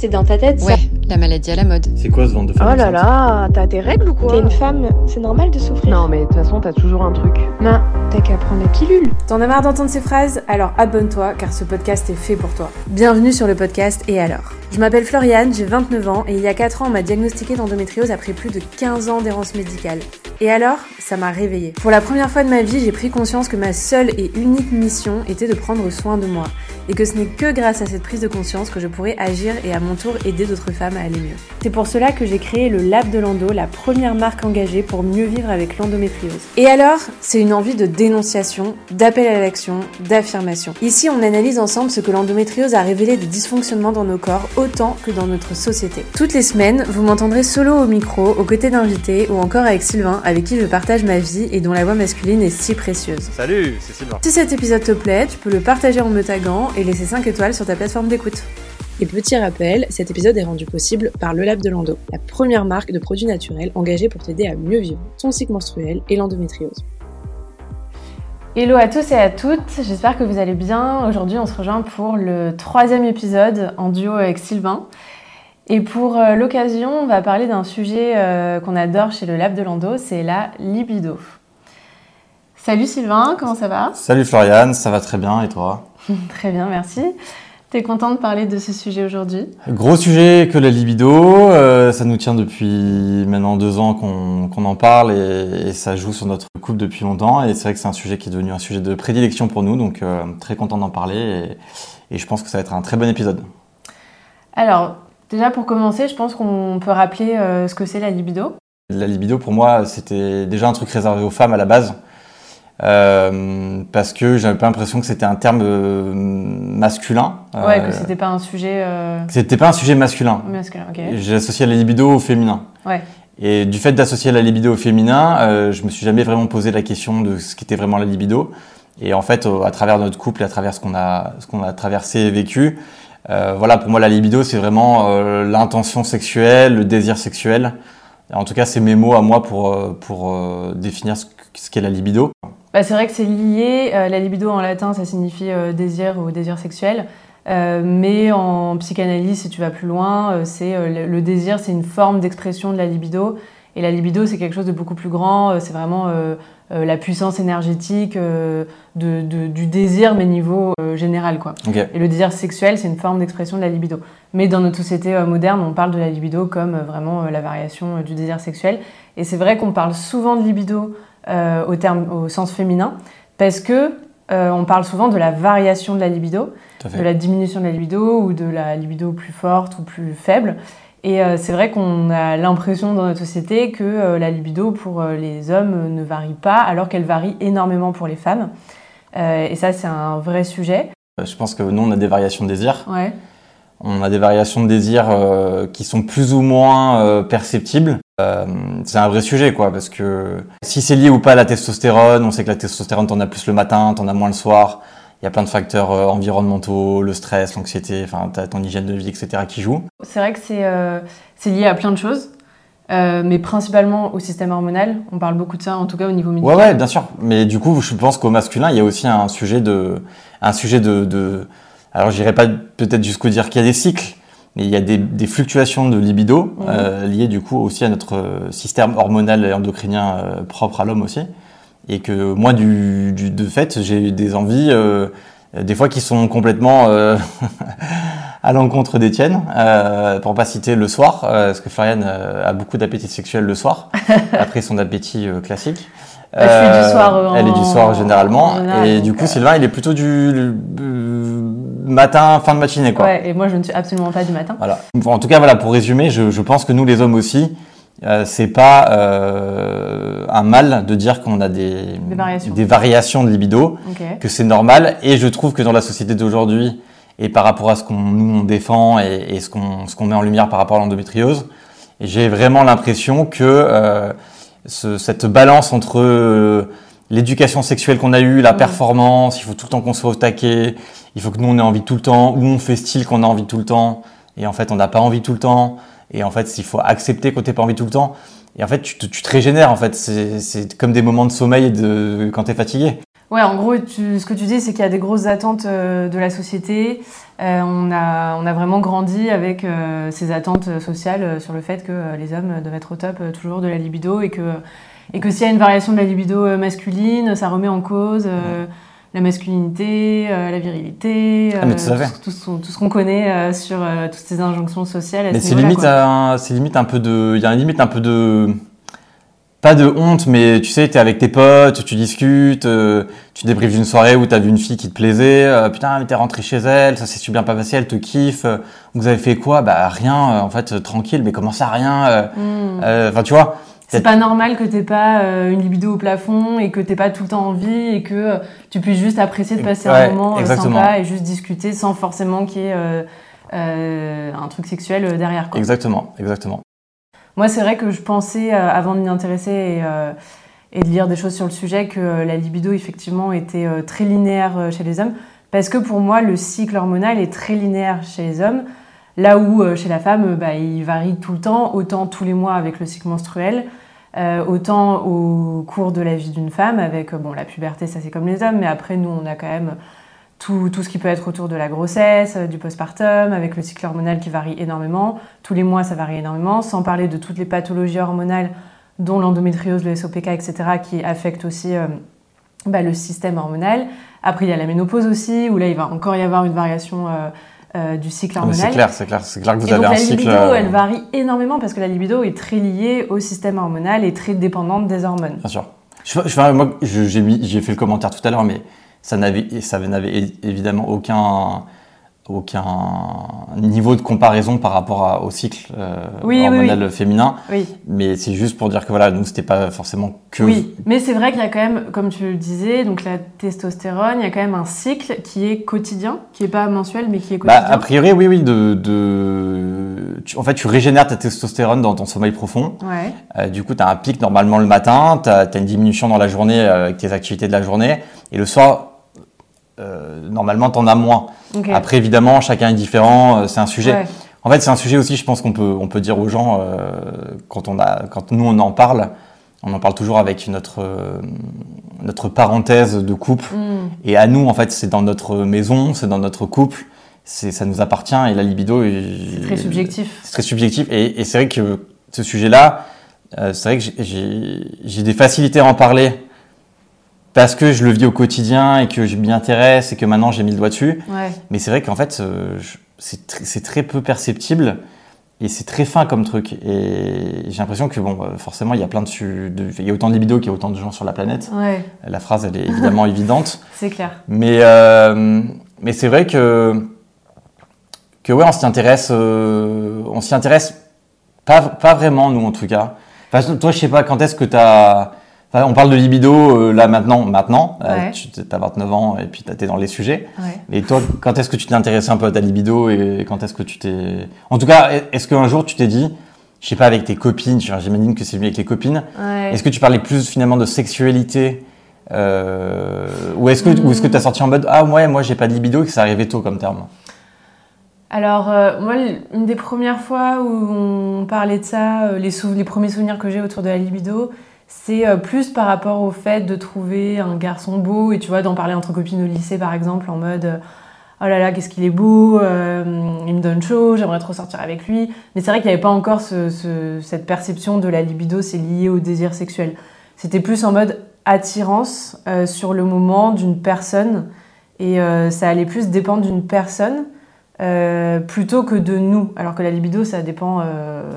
c'est dans ta tête, ça. Ouais, la maladie à la mode. C'est quoi ce ventre de femme Oh là là, t'as tes règles ou quoi T'es une femme, c'est normal de souffrir. Non mais de toute façon t'as toujours un truc. Non, t'as qu'à prendre la pilule. T'en as marre d'entendre ces phrases? Alors abonne-toi car ce podcast est fait pour toi. Bienvenue sur le podcast Et alors? Je m'appelle Floriane, j'ai 29 ans et il y a 4 ans on m'a diagnostiqué d'endométriose après plus de 15 ans d'errance médicale. Et alors? Ça m'a réveillée. Pour la première fois de ma vie, j'ai pris conscience que ma seule et unique mission était de prendre soin de moi. Et que ce n'est que grâce à cette prise de conscience que je pourrais agir et à mon tour aider d'autres femmes à aller mieux. C'est pour cela que j'ai créé le Lab de l'Endo, la première marque engagée pour mieux vivre avec l'endométriose. Et alors, c'est une envie de dénonciation, d'appel à l'action, d'affirmation. Ici, on analyse ensemble ce que l'endométriose a révélé de dysfonctionnements dans nos corps autant que dans notre société. Toutes les semaines, vous m'entendrez solo au micro, aux côtés d'invités ou encore avec Sylvain, avec qui je partage ma vie et dont la voix masculine est si précieuse. Salut, c'est Sylvain. Si cet épisode te plaît, tu peux le partager en me taguant et laisser 5 étoiles sur ta plateforme d'écoute. Et petit rappel, cet épisode est rendu possible par Le Lab de Lando, la première marque de produits naturels engagée pour t'aider à mieux vivre ton cycle menstruel et l'endométriose. Hello à tous et à toutes, j'espère que vous allez bien. Aujourd'hui on se rejoint pour le troisième épisode en duo avec Sylvain. Et pour euh, l'occasion, on va parler d'un sujet euh, qu'on adore chez le Lab de Lando, c'est la libido. Salut Sylvain, comment ça va? Salut Floriane, ça va très bien et toi? Très bien, merci. T'es content de parler de ce sujet aujourd'hui? Gros sujet que la libido, euh, ça nous tient depuis maintenant deux ans qu'on qu'on en parle et, et ça joue sur notre couple depuis longtemps et c'est vrai que c'est un sujet qui est devenu un sujet de prédilection pour nous, donc euh, très content d'en parler et, et je pense que ça va être un très bon épisode. Alors, déjà pour commencer, je pense qu'on peut rappeler euh, ce que c'est la libido. La libido pour moi c'était déjà un truc réservé aux femmes à la base. Euh, parce que j'avais pas l'impression que c'était un terme euh, masculin. Ouais, Euh, que c'était pas un sujet euh, que c'était pas un sujet masculin. masculin, ok. J'ai associé la libido au féminin. Ouais. Et du fait d'associer la libido au féminin, euh, je me suis jamais vraiment posé la question de ce qu'était vraiment la libido. Et en fait, euh, à travers notre couple et à travers ce qu'on a, ce qu'on a traversé et vécu, euh, voilà, pour moi, la libido, c'est vraiment euh, l'intention sexuelle, le désir sexuel. En tout cas, c'est mes mots à moi pour, euh, pour euh, définir ce qu'est la libido. Bah, c'est vrai que c'est lié. euh, la libido en latin, ça signifie euh, désir ou désir sexuel. Euh, mais en psychanalyse, si tu vas plus loin, euh, c'est euh, le, désir, c'est une forme d'expression de la libido. Et la libido, c'est quelque chose de beaucoup plus grand. c'est vraiment la puissance énergétique de, de- du désir, mais niveau général, quoi. Et le désir sexuel, c'est une forme d'expression de la libido. Mais dans notre société moderne, on parle de la libido comme vraiment la variation du désir sexuel. Et c'est vrai qu'on parle souvent de libido euh, au, terme, au sens féminin, parce que euh, on parle souvent de la variation de la libido, de la diminution de la libido ou de la libido plus forte ou plus faible. Et euh, c'est vrai qu'on a l'impression dans notre société que euh, la libido pour les hommes ne varie pas, alors qu'elle varie énormément pour les femmes. Et ça, c'est un vrai sujet. Je pense que nous, on a des variations de désir. Ouais. On a des variations de désir qui sont plus ou moins perceptibles. Euh, c'est un vrai sujet, quoi, parce que si c'est lié ou pas à la testostérone, on sait que la testostérone, t'en as plus le matin, t'en as moins le soir. Il y a plein de facteurs euh, environnementaux, le stress, l'anxiété, enfin, t'as ton hygiène de vie, etc., qui jouent. C'est vrai que c'est euh, c'est lié à plein de choses, euh, mais principalement au système hormonal. On parle beaucoup de ça, en tout cas au niveau Ouais, médical. ouais, bien sûr. Mais du coup, je pense qu'au masculin, il y a aussi un sujet de, un sujet de, de alors j'irai pas peut-être jusqu'au dire qu'il y a des cycles, mais il y a des, des fluctuations de libido euh, liées du coup aussi à notre euh, système hormonal et endocrinien euh, propre à l'homme aussi, et que moi du, du de fait j'ai eu des envies euh, des fois qui sont complètement à l'encontre des tiennes, pour pas citer le soir, parce que Floriane euh, a beaucoup d'appétit sexuel le soir, après son appétit classique. Bah, je suis du soir, euh, elle est du en- soir généralement, en général, et du coup Sylvain il est plutôt du matin, fin de matinée quoi. Ouais, et moi je ne suis absolument pas du matin. Voilà. En tout cas, voilà, pour résumer, je, je pense que nous, les hommes aussi, euh, c'est pas euh, un mal de dire qu'on a des, Des variations. des variations de libido, que c'est normal. Et je trouve que dans la société d'aujourd'hui, et par rapport à ce qu'on nous on défend et, et ce qu'on met en lumière par rapport à l'endométriose, j'ai vraiment l'impression que euh, ce- cette balance entre l'éducation sexuelle qu'on a eue, la performance, il faut tout le temps qu'on soit au taquet, il faut que nous on ait envie tout le temps, ou on fait style qu'on a envie tout le temps, et en fait on n'a pas envie tout le temps, et en fait il faut accepter quand t'es pas envie tout le temps, et en fait tu te, tu te régénères en fait, c'est comme des moments de sommeil de, quand t'es fatigué. Ouais, en gros, tu- ce que tu dis, c'est qu'il y a des grosses attentes euh, de la société. Euh, on, a, on a vraiment grandi avec euh, ces attentes sociales sur le fait que les hommes doivent être au top toujours de la libido et que, et que s'il y a une variation de la libido euh, masculine, ça remet en cause euh, la masculinité, euh, la virilité, Ah, tout ce, tout ce qu'on connaît sur toutes ces injonctions sociales. à Mais ce c'est niveau-là, limite, c'est limite un peu de, il y a limite un peu de, pas de honte, mais tu sais, t'es avec tes potes, tu discutes, euh, tu débriefes d'une soirée où t'as vu une fille qui te plaisait, euh, putain, mais t'es rentré chez elle, ça s'est super pas passé, elle te kiffe, euh, vous avez fait quoi? Bah rien, en fait, tranquille, mais comment ça, rien Hmm. Enfin, tu vois, C'est pas normal que t'aies pas euh, une libido au plafond et que t'aies pas tout le temps envie et que euh, tu puisses juste apprécier de passer Ouais, un moment euh, sympa et juste discuter sans forcément qu'il y ait un truc sexuel derrière. Quoi. exactement, exactement. Moi, c'est vrai que je pensais, avant de m'y intéresser et, et de lire des choses sur le sujet, que la libido, effectivement, était très linéaire chez les hommes. Parce que pour moi, le cycle hormonal est très linéaire chez les hommes. Là où chez la femme, bah, il varie tout le temps, autant tous les mois avec le cycle menstruel, euh, autant au cours de la vie d'une femme, avec euh, bon, la puberté, ça c'est comme les hommes, mais après, nous, on a quand même tout, tout ce qui peut être autour de la grossesse, euh, du postpartum, avec le cycle hormonal qui varie énormément. Tous les mois, ça varie énormément, sans parler de toutes les pathologies hormonales, dont l'endométriose, le SOPK, etc., qui affectent aussi bah, le système hormonal. Après, il y a la ménopause aussi, où là, il va encore y avoir une variation euh, du cycle Ah, hormonal. c'est clair, c'est clair, c'est clair que vous Et avez donc un la cycle. libido, euh, elle varie énormément parce que la libido est très liée au système hormonal et très dépendante des hormones. Bien sûr. Je, je, moi, j'ai fait le commentaire tout à l'heure, mais ça n'avait, évidemment aucun, aucun niveau de comparaison par rapport à- au cycle euh, Oui, oui, hormonal féminin. Oui. Mais c'est juste pour dire que voilà, nous, c'était pas forcément que. Oui, mais c'est vrai qu'il y a quand même, comme tu le disais, donc la testostérone, il y a quand même un cycle qui est quotidien, qui est pas mensuel, mais qui est Bah, quotidien. a priori, oui, oui. De, de... tu- en fait, tu régénères ta testostérone dans ton sommeil profond. Ouais. Euh, du coup, tu as un pic normalement le matin, tu as, une diminution dans la journée euh, avec tes activités de la journée, et le soir, euh, normalement, tu en as moins. Après, évidemment, chacun est différent, euh, c'est un sujet. Ouais. En fait, c'est un sujet aussi, je pense qu'on peut, on peut dire aux gens, euh, quand, on a, quand nous on en parle, on en parle toujours avec notre, euh, notre parenthèse de couple. Hmm. Et à nous, en fait, c'est dans notre maison, c'est dans notre couple, c'est, ça nous appartient, et la libido est, C'est très subjectif. c'est très subjectif. Et, et c'est vrai que ce sujet-là, euh, c'est vrai que j'ai des facilités à en parler parce que je le vis au quotidien et que je m'y intéresse et que maintenant j'ai mis le doigt dessus. Ouais. Mais c'est vrai qu'en fait, euh, c'est tr- c'est très peu perceptible et c'est très fin comme truc. Et j'ai l'impression que, bon, euh, forcément, il y a plein de, Il y a autant de libido qu'il y a autant de gens sur la planète. Ouais, La phrase, elle est évidemment évidente. c'est clair. Mais, euh, mais c'est vrai que, que ouais, on s'y intéresse, euh, on s'y intéresse pas, pas vraiment, nous, en tout cas. Enfin, toi, je sais pas, quand est-ce que tu as. On parle de libido euh, là maintenant, maintenant. Euh, tu as 29 ans et puis tu es dans les sujets. Ouais. Et toi, quand est-ce que tu t'es intéressé un peu à ta libido et quand est-ce que tu t'es. En tout cas, est-ce qu'un jour tu t'es dit, je sais pas, avec tes copines, j'imagine que c'est mieux avec les copines, Ouais. est-ce que tu parlais plus finalement de sexualité euh, ou est-ce que ou est-ce que tu as sorti en mode ah ouais moi j'ai pas de libido et que ça arrivait tôt comme terme? Alors, euh, moi, une des premières fois où on parlait de ça, euh, les premiers souvenirs que j'ai autour de la libido, c'est euh, plus par rapport au fait de trouver un garçon beau et tu vois, d'en parler entre copines au lycée par exemple, en mode euh, oh là là, qu'est-ce qu'il est beau, euh, il me donne chaud, j'aimerais trop sortir avec lui. Mais c'est vrai qu'il n'y avait pas encore ce- ce- cette perception de la libido, c'est lié au désir sexuel. C'était plus en mode attirance sur le moment d'une personne et ça allait plus dépendre d'une personne. Plutôt que de nous, alors que la libido, ça dépend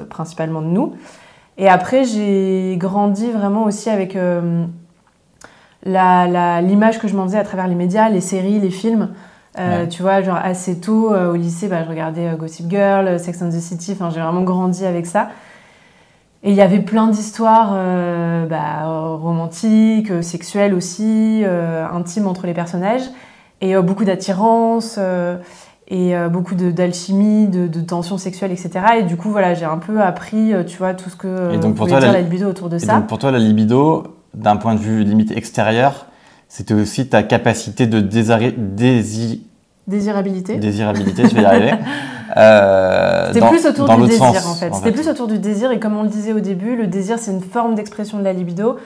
principalement de nous. Et après, j'ai grandi vraiment aussi avec euh, l'image que je m'en faisais à travers les médias, les séries, les films. Euh, Ouais. Tu vois, genre assez tôt euh, au lycée, bah, je regardais Gossip Girl, Sex and the City, j'ai vraiment grandi avec ça. Et il y avait plein d'histoires bah, romantiques, sexuelles aussi, intimes entre les personnages, et beaucoup d'attirance. Et euh, beaucoup de- d'alchimie, de, de tensions sexuelles, etc. Et du coup, voilà, j'ai un peu appris, euh, tu vois, tout ce que euh, Et donc, pour toi, dire la- la libido autour de Et ça. donc pour toi la libido d'un point de vue limite extérieur c'était aussi ta capacité de désari- dési- Désirabilité. désirabilité je vais y arriver euh, C'était plus autour du désir, sens, en fait. C'était plus autour du désir, et comme on le disait au début, le désir, c'est une forme d'expression de la libido.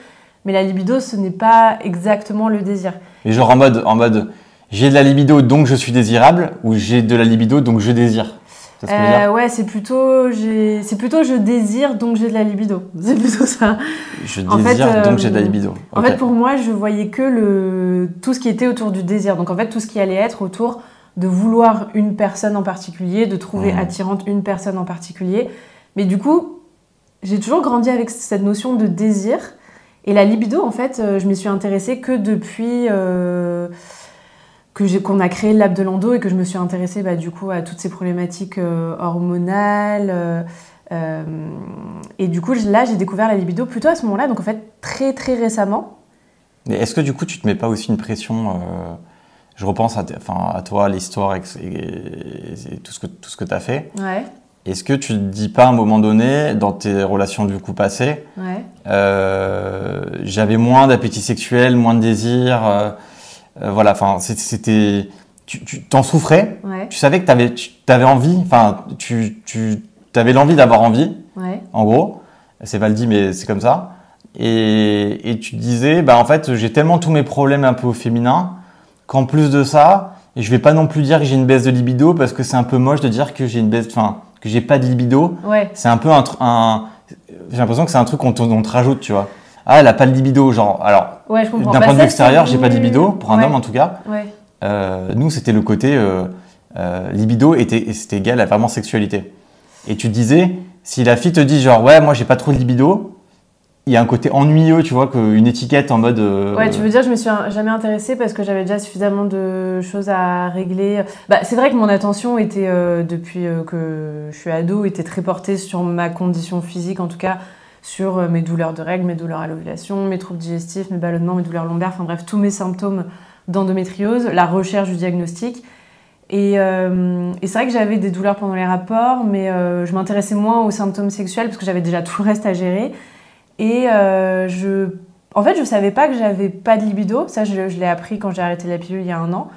mais la libido, ce n'est pas exactement le désir. Et genre en mode, en mode, j'ai de la libido donc je suis désirable ou j'ai de la libido donc je désire. Ce que Euh, ouais, c'est plutôt, c'est plutôt je désire donc j'ai de la libido. C'est plutôt ça. Je en fait, désire donc j'ai de la euh, libido. En fait, pour moi, je voyais que le tout ce qui était autour du désir. Donc en fait, tout ce qui allait être autour de vouloir une personne en particulier, de trouver Mhm. attirante une personne en particulier. Mais du coup, j'ai toujours grandi avec cette notion de désir. Et la libido, en fait, euh, je m'y suis intéressée que depuis euh, que qu'on a créé le lab de Lando et que je me suis intéressée bah, du coup à toutes ces problématiques euh, hormonales. euh, euh, et du coup, là, j'ai découvert la libido plutôt à ce moment-là, donc en fait très très récemment. Mais est-ce que du coup tu te mets pas aussi une pression euh, Je repense à, enfin, à toi, l'histoire et, et- et tout ce que tout ce que t'as fait. Ouais, Est-ce que tu te dis pas à un moment donné dans tes relations du coup passées, ouais. j'avais moins d'appétit sexuel, moins de désir, euh, voilà, enfin c'était, tu t'en souffrais, Ouais, tu savais que t'avais tu avais envie, enfin tu tu avais l'envie d'avoir envie, ouais, en gros, c'est pas le dit mais c'est comme ça. Et, et tu te disais, bah en fait, j'ai tellement tous mes problèmes un peu au féminin qu'en plus de ça, je vais pas non plus dire que j'ai une baisse de libido parce que c'est un peu moche de dire que j'ai une baisse, enfin que j'ai pas de libido. ouais, C'est un peu un, un j'ai l'impression que c'est un truc qu'on te, on te rajoute, tu vois. Ah, elle a pas de libido, genre. Alors, ouais, je comprends. d'un Bah, point de vue extérieur, j'ai pas de libido pour un ouais, homme en tout cas. Ouais, Euh, nous, c'était le côté euh, euh, libido était c'était égal à vraiment sexualité. Et tu disais, si la fille te dit genre ouais, moi j'ai pas trop de libido, il y a un côté ennuyeux, tu vois, qu'une étiquette en mode. Ouais, tu veux dire, je me suis jamais intéressée parce que j'avais déjà suffisamment de choses à régler. Bah, c'est vrai que mon attention était, depuis que je suis ado, était très portée sur ma condition physique, en tout cas sur euh, mes douleurs de règles, mes douleurs à l'ovulation, mes troubles digestifs, mes ballonnements, mes douleurs lombaires, enfin bref, tous mes symptômes d'endométriose, la recherche du diagnostic. Et, euh, c'est vrai que j'avais des douleurs pendant les rapports, mais euh, je m'intéressais moins aux symptômes sexuels parce que j'avais déjà tout le reste à gérer. Et je en fait, je savais pas que j'avais pas de libido. Ça, je, l'ai appris quand j'ai arrêté la pilule il y a un an.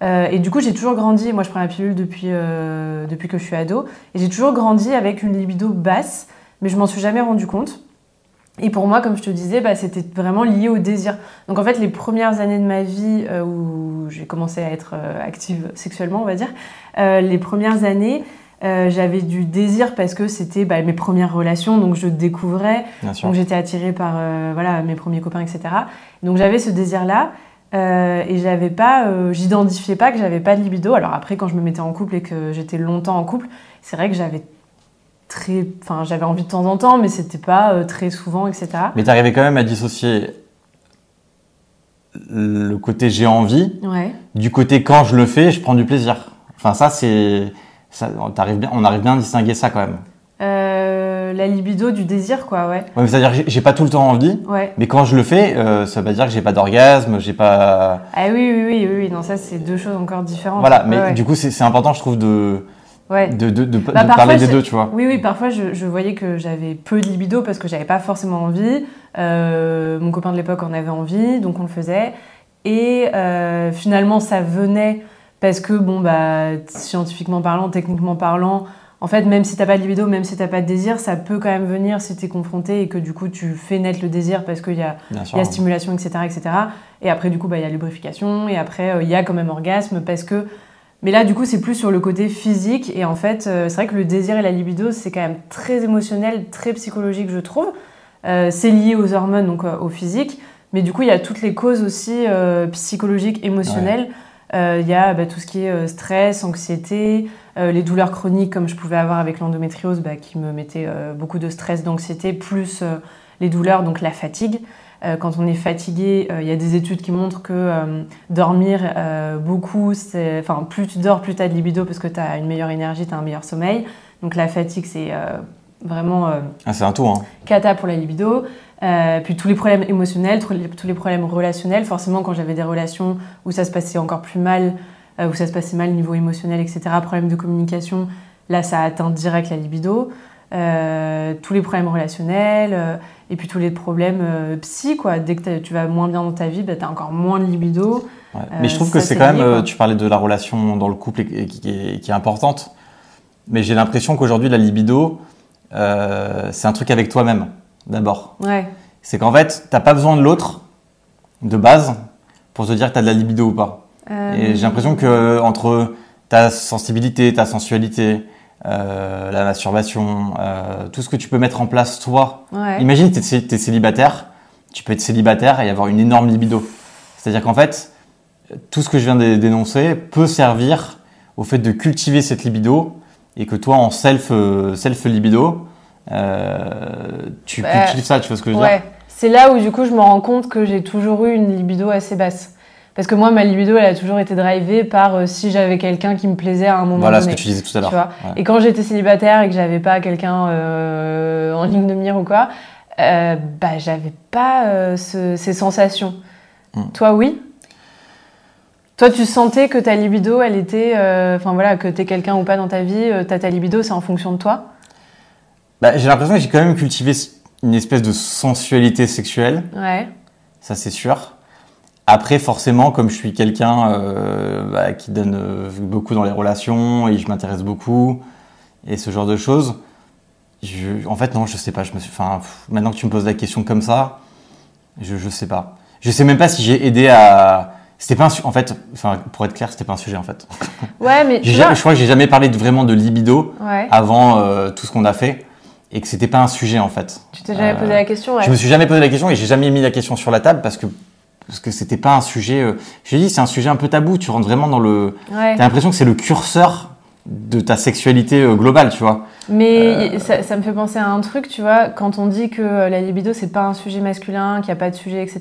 Et du coup, j'ai toujours grandi. Moi, je prends la pilule depuis, depuis que je suis ado. Et j'ai toujours grandi avec une libido basse, mais je m'en suis jamais rendu compte. Et pour moi, comme je te disais, bah, c'était vraiment lié au désir. Donc en fait, les premières années de ma vie euh, où j'ai commencé à être euh, active sexuellement, on va dire, euh, les premières années, j'avais du désir parce que c'était bah, mes premières relations, donc je découvrais. Donc j'étais attirée par voilà, mes premiers copains, etc. Donc j'avais ce désir-là. euh, et j'avais pas, euh, j'identifiais pas que j'avais pas de libido. Alors après, quand je me mettais en couple et que j'étais longtemps en couple, c'est vrai que j'avais très, enfin j'avais envie de temps en temps, mais c'était pas euh, très souvent, etc. Mais t'arrivais quand même à dissocier le côté j'ai envie Ouais. du côté quand je le fais, je prends du plaisir. Enfin, ça, c'est. Ça, on, t'arrive bien, on arrive bien à distinguer ça quand même. Euh, la libido du désir, quoi, ouais. C'est-à-dire que j'ai- pas tout le temps envie, Ouais. mais quand je le fais, euh, ça veut dire que j'ai pas d'orgasme, j'ai pas. Ah oui, oui, oui, oui, oui. Non, ça c'est deux choses encore différentes. Voilà, mais Ouais, du coup, c'est important, je trouve, de, Ouais. de, de, de, de Bah, parler des deux, tu vois. Oui, oui, parfois je, je voyais que j'avais peu de libido parce que j'avais pas forcément envie. Euh, mon copain de l'époque en avait envie, donc on le faisait. Et euh, finalement, ça venait parce que, bon, bah, scientifiquement parlant, techniquement parlant, en fait, même si t'as pas de libido, même si t'as pas de désir, ça peut quand même venir si t'es confronté et que du coup tu fais naître le désir parce qu'il y a y a stimulation, etc., etc. Et après, du coup, bah, il y a lubrification. Et après, euh, il y a quand même orgasme parce que. Mais là, du coup, c'est plus sur le côté physique. Et en fait, euh, c'est vrai que le désir et la libido, c'est quand même très émotionnel, très psychologique, je trouve. Euh, c'est lié aux hormones, donc euh, au physique. Mais du coup, il y a toutes les causes aussi euh, psychologiques, émotionnelles. Il y a bah, tout ce qui est stress, anxiété, les douleurs chroniques comme je pouvais avoir avec l'endométriose bah, qui me mettait beaucoup de stress, d'anxiété, plus les douleurs, donc la fatigue. Euh, quand on est fatigué, euh, il y a des études qui montrent que euh, dormir beaucoup, c'est, enfin, plus tu dors, plus tu as de libido parce que tu as une meilleure énergie, tu as un meilleur sommeil. Donc la fatigue, c'est vraiment Ah, c'est un tout, hein. cata pour la libido. Euh, puis tous les problèmes émotionnels, tous les, problèmes relationnels. Forcément, quand j'avais des relations où ça se passait encore plus mal, euh, où ça se passait mal niveau émotionnel, etc., problème de communication, là, ça atteint direct la libido. Euh, tous les problèmes relationnels, et puis tous les problèmes euh, psy, quoi. Dès que tu vas moins bien dans ta vie, bah, tu as encore moins de libido. Ouais. Euh, mais je trouve que c'est quand même, lié, euh, quoi. tu parlais de la relation dans le couple et, et qui, est, qui est importante, mais j'ai l'impression qu'aujourd'hui, la libido, euh, c'est un truc avec toi-même, d'abord. Ouais, c'est qu'en fait, t'as pas besoin de l'autre de base pour te dire que t'as de la libido ou pas. Euh, Et j'ai l'impression que entre ta sensibilité, ta sensualité, euh, la masturbation, euh, tout ce que tu peux mettre en place toi. Ouais. Imagine t'es es célibataire, tu peux être célibataire et avoir une énorme libido. C'est-à-dire qu'en fait, tout ce que je viens de dénoncer peut servir au fait de cultiver cette libido et que toi en self euh, self libido, euh, tu Bah, cultives ça. Tu vois ce que je veux dire? c'est là où du coup je me rends compte que j'ai toujours eu une libido assez basse. Parce que moi, ma libido, elle a toujours été drivée par euh, si j'avais quelqu'un qui me plaisait à un moment Voilà ce donné. que tu disais tout à l'heure. Ouais. Et quand j'étais célibataire et que j'avais pas quelqu'un euh, en ligne de mire ou quoi, euh, bah j'avais pas ce- ces sensations. Mm. Toi, oui? Toi, tu sentais que ta libido, elle était. Enfin voilà, que t'es quelqu'un ou pas dans ta vie, t'as ta libido, c'est en fonction de toi? Bah, j'ai l'impression que j'ai quand même cultivé une espèce de sensualité sexuelle. Ouais. ça c'est sûr. Après, forcément, comme je suis quelqu'un euh, bah, qui donne euh, beaucoup dans les relations et je m'intéresse beaucoup et ce genre de choses, je, en fait, non, je sais pas. Je me suis, pff, maintenant que tu me poses la question comme ça, je, je sais pas. Je sais même pas si j'ai aidé à. C'était pas un su- en fait, pour être clair, c'était pas un sujet en fait. Ouais, mais. Tu vois- je crois que j'ai jamais parlé de, vraiment de libido Ouais. avant euh, tout ce qu'on a fait et que c'était pas un sujet en fait. Tu t'es jamais posé la question, ouais. Je me suis jamais posé la question et j'ai jamais mis la question sur la table parce que parce que c'était pas un sujet. Euh, je dit, c'est un sujet un peu tabou. Tu rentres vraiment dans le. Ouais. T'as l'impression que c'est le curseur de ta sexualité euh, globale, tu vois. Mais ça, ça me fait penser à un truc, tu vois, quand on dit que euh, la libido, c'est pas un sujet masculin, qu'il n'y a pas de sujet, etc.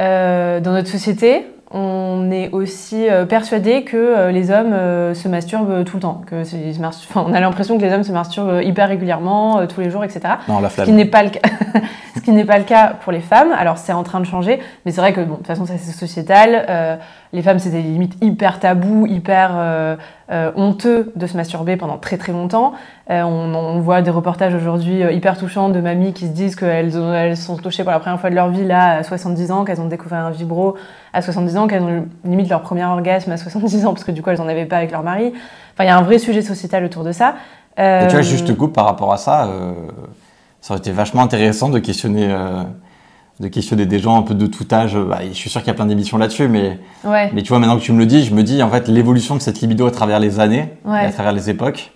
euh, dans notre société, on est aussi euh, persuadé que euh, les hommes euh, se masturbent tout le temps. Que se enfin, on a l'impression que les hommes se masturbent hyper régulièrement, tous les jours, etc. Non, la Ce qui flamme. n'est pas le cas. Ce qui n'est pas le cas pour les femmes. Alors c'est en train de changer, mais c'est vrai que bon, de toute façon ça c'est sociétal. Les femmes c'était limite hyper tabou, hyper euh, euh, honteux de se masturber pendant très très longtemps. Euh, on, on voit des reportages aujourd'hui hyper touchants de mamies qui se disent qu'elles elles sont touchées pour la première fois de leur vie là à 70 ans, qu'elles ont découvert un vibro à 70 ans, qu'elles ont eu limite leur premier orgasme à 70 ans parce que du coup elles en avaient pas avec leur mari. Enfin il y a un vrai sujet sociétal autour de ça. Et tu vois, juste te coupe par rapport à ça. ça aurait été vachement intéressant de questionner. De questionner des gens un peu de tout âge. Bah, je suis sûr qu'il y a plein d'émissions là-dessus, mais, Ouais. mais tu vois, maintenant que tu me le dis, je me dis, en fait, l'évolution de cette libido à travers les années, Ouais. et à travers les époques,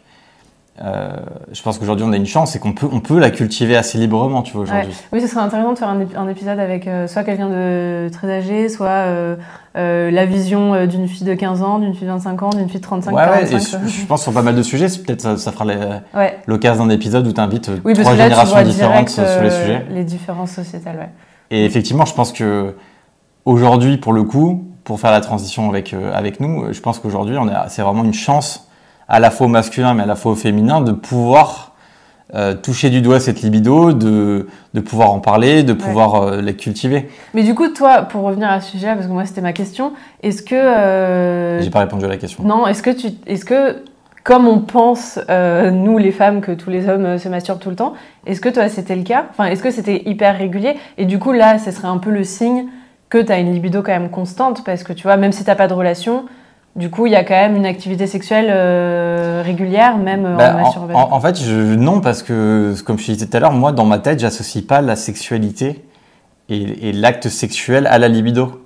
euh, je pense qu'aujourd'hui, on a une chance et qu'on peut, on peut la cultiver assez librement, tu vois, aujourd'hui. Oui, ce serait intéressant de faire un, ép- un épisode avec euh, soit quelqu'un de très âgé, soit euh, la vision d'une fille de 15 ans, d'une fille de 25 ans, d'une fille de 35, Ouais, ouais, 45. et je, je pense sur pas mal de sujets, peut-être ça, ça fera Ouais. l'occasion d'un épisode où tu invites Oui, trois là, générations différentes direct sur les sujets. les différences sociétales. Ouais. Et effectivement, je pense que aujourd'hui, pour le coup, pour faire la transition avec, euh, avec nous, je pense qu'aujourd'hui, c'est vraiment une chance, à la fois au masculin, mais à la fois au féminin, de pouvoir euh, toucher du doigt cette libido, de, de pouvoir en parler, de pouvoir euh, la cultiver. Mais du coup, toi, pour revenir à ce sujet-là, parce que moi, c'était ma question, est-ce que. J'ai pas répondu à la question. Non, est-ce que tu, est-ce que, comme on pense euh, nous les femmes que tous les hommes euh, se masturbent tout le temps, est-ce que toi c'était le cas? Enfin, est-ce que c'était hyper régulier? Et du coup là, ce serait un peu le signe que tu as une libido quand même constante parce que tu vois, même si t'as pas de relation, du coup il y a quand même une activité sexuelle euh, régulière, même Bah, en masturbation. en- en fait, je, non, parce que, comme je disais tout à l'heure, moi, dans ma tête, j'associe pas la sexualité et, et l'acte sexuel à la libido.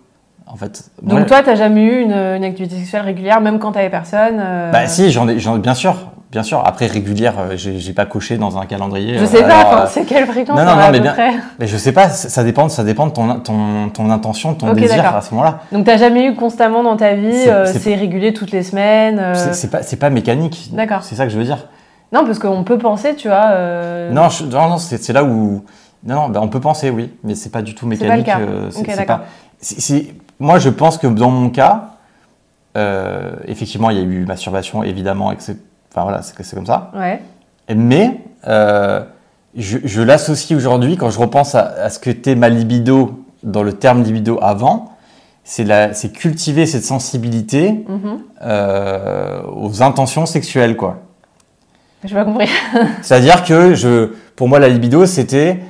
En fait, Donc toi, t'as jamais eu une, une activité sexuelle régulière, même quand t'avais personne euh, Bah si, j'en ai, j'en- bien sûr, bien sûr. Après régulière, euh, j'ai j'ai pas coché dans un calendrier. Je euh, sais pas, alors, euh, c'est quelle fréquence non, non, non, mais bien- près mais je sais pas, ça dépend, ça dépend de ton, ton, ton intention, de ton Ok, désir d'accord. à ce moment-là. Donc t'as jamais eu constamment dans ta vie, C'est- euh, c'est- c'est régulier toutes les semaines C'est- C'est pas, c'est pas mécanique. D'accord. C'est ça que je veux dire. Non, parce qu'on peut penser, tu vois. Non, je- non, non, c'est là où, non, non, bah, on peut penser, oui, mais c'est pas du tout C'est pas le mécanique. cas. d'accord. pas- c'est- c'est- moi, je pense que dans mon cas, euh, effectivement, il y a eu masturbation, évidemment, et que c'est, enfin voilà, c'est comme ça. Ouais. Mais euh, je, je l'associe aujourd'hui, quand je repense à, à ce que était ma libido dans le terme libido avant, c'est la- c'est cultiver cette sensibilité Mhm. euh, aux intentions sexuelles, quoi. J'ai pas compris. C'est-à-dire que je, pour moi, la libido, c'était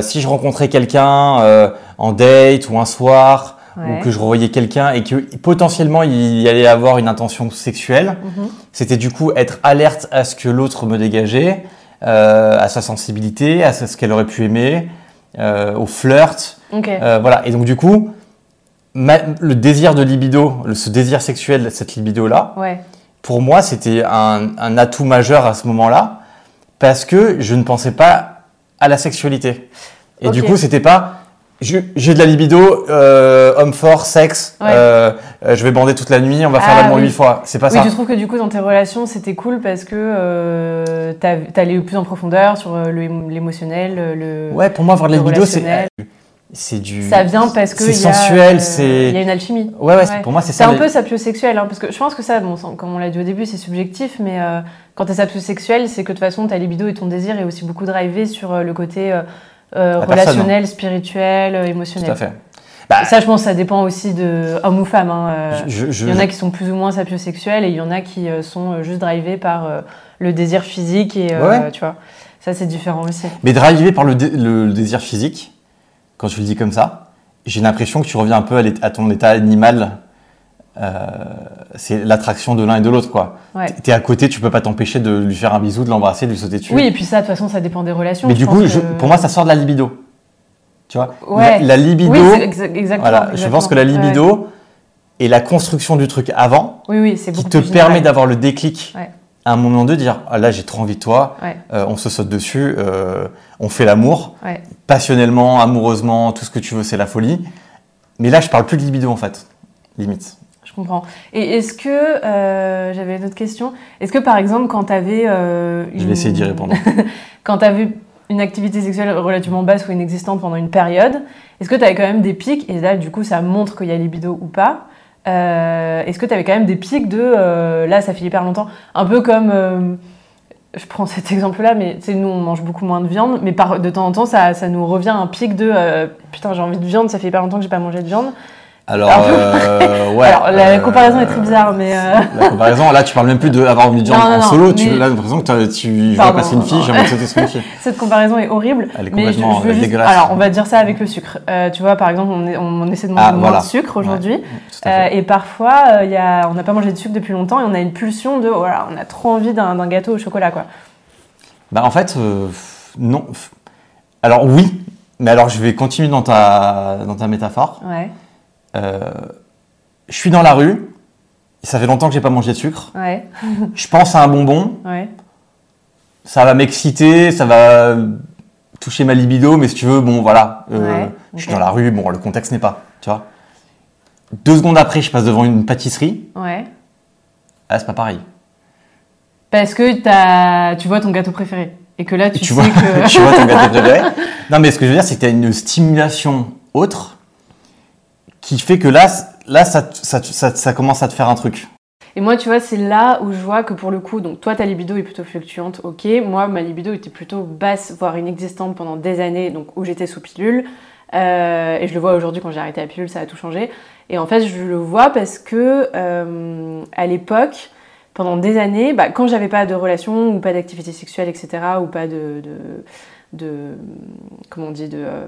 si je rencontrais quelqu'un en date ou un soir, Ouais. ou que je revoyais quelqu'un et que potentiellement il y allait avoir une intention sexuelle, Mhm. c'était du coup être alerte à ce que l'autre me dégageait, euh, à sa sensibilité, à ce qu'elle aurait pu aimer, euh, au flirt. Euh, voilà. Et donc du coup, ma- le désir de libido, le- ce désir sexuel, cette libido-là, Ouais. pour moi, c'était un, un atout majeur à ce moment-là, parce que je ne pensais pas à la sexualité. Et du coup, c'était pas j'ai de la libido, euh, homme fort, sexe, Ouais. euh, euh, je vais bander toute la nuit, on va faire Ah, l'amour oui. huit fois. C'est pas Oui, ça. tu trouves que du coup dans tes relations c'était cool parce que euh, t'as- t'allais plus en profondeur sur l'émotionnel, le. Ouais, pour moi, avoir de la libido, c'est c'est du. Ça vient parce que c'est sensuel, c'est. Il y a une alchimie. Ouais, ouais, c'est- Ouais. pour moi, c'est C'est ça. un les- peu sapiosexuel, hein, parce que je pense que ça, bon, comme on l'a dit au début, c'est subjectif, mais quand t'es sapiosexuel, c'est que de toute façon ta libido et ton désir est aussi beaucoup drivé sur le côté euh, euh, relationnel, spirituel, euh, émotionnel. Tout à fait. Bah, ça, je pense, ça dépend aussi de homme ou femme. hein, euh, je- je- Il y en a qui sont plus ou moins sapiosexuels et il y en a qui euh, sont euh, juste drivés par euh, le désir physique et euh, Ouais. tu vois. Ça, c'est différent aussi. Mais drivé par le, dé- le- le désir physique, quand tu le dis comme ça, j'ai l'impression que tu reviens un peu à ton état animal. Euh, c'est l'attraction de l'un et de l'autre, quoi. Ouais. T'es à côté, tu peux pas t'empêcher de lui faire un bisou, de l'embrasser, de lui sauter dessus. Oui, et puis ça, de toute façon, ça dépend des relations. Mais je du coup, que- je- pour moi, ça sort de la libido. Tu vois? Ouais. la, la libido, Oui, c'est exa- exactement. voilà, je pense que la libido et la construction du truc avant Ouais. Oui, oui, c'est qui te permet d'avoir le déclic Ouais. à un moment de dire ah, là j'ai trop envie de toi, Ouais. euh, on se saute dessus, euh, on fait l'amour, Ouais. passionnellement, amoureusement, tout ce que tu veux, c'est la folie. Mais là, je parle plus de libido en fait, limite. Je comprends. Et est-ce que, euh, j'avais une autre question, est-ce que par exemple, quand tu avais. Je vais essayer d'y répondre. quand tu avais une activité sexuelle relativement basse ou inexistante pendant une période, est-ce que tu avais quand même des pics Et là, du coup, ça montre qu'il y a libido ou pas. Euh, est-ce que tu avais quand même des pics de. euh, là, ça fait hyper longtemps? Un peu comme. euh, je prends cet exemple-là, mais tu sais, nous, on mange beaucoup moins de viande, mais par, de temps en temps, ça, ça nous revient un pic de euh, putain, j'ai envie de viande, ça fait hyper longtemps que j'ai pas mangé de viande. Alors, peu. euh, ouais. Alors, la euh, comparaison est très bizarre, mais. euh, La comparaison, là, tu parles même plus d'avoir envie de viande Non, non, en solo. Tu mais- là, j'ai l'impression que tu vois Pardon. passer une fille, j'ai envie de sauter sur une fille. Cette comparaison est horrible. Elle est mais je, complètement je veux juste- dégueulasse. Alors, on va dire ça avec le sucre. Euh, tu vois, par exemple, on, est- on essaie de manger Ah, moins de sucre aujourd'hui. Et parfois, y a, on n'a pas mangé de sucre depuis longtemps et on a une pulsion de, voilà, on a trop envie d'un d'un gâteau au chocolat, quoi. Bah, en fait, non. Alors, oui, mais alors je vais continuer dans ta, dans ta métaphore. Ouais, Euh, je suis dans la rue, ça fait longtemps que j'ai pas mangé de sucre. ouais, Je pense à un bonbon, ouais. ça va m'exciter, ça va toucher ma libido, mais si tu veux, bon, voilà. euh, Ouais, Je suis dans la rue, bon, le contexte n'est pas, tu vois. Deux secondes après, je passe devant une pâtisserie. Ouais. Ah, c'est pas pareil. Parce que as, tu vois ton gâteau préféré. Et que là, tu, tu sais vois, que. tu vois ton gâteau préféré. Non, mais ce que je veux dire, c'est que tu as une stimulation autre qui fait que là, là ça, ça, ça, commence à te faire un truc. Et moi, tu vois, c'est là où je vois que pour le coup, donc toi, ta libido est plutôt fluctuante, ok. Moi, ma libido était plutôt basse, voire inexistante pendant des années, donc où j'étais sous pilule. Euh, et je le vois aujourd'hui quand j'ai arrêté la pilule, ça a tout changé. Et en fait, je le vois parce que euh, à l'époque, pendant des années, bah, quand j'avais pas de relation ou pas d'activité sexuelle, etc., ou pas de, de comment on dit, de, euh,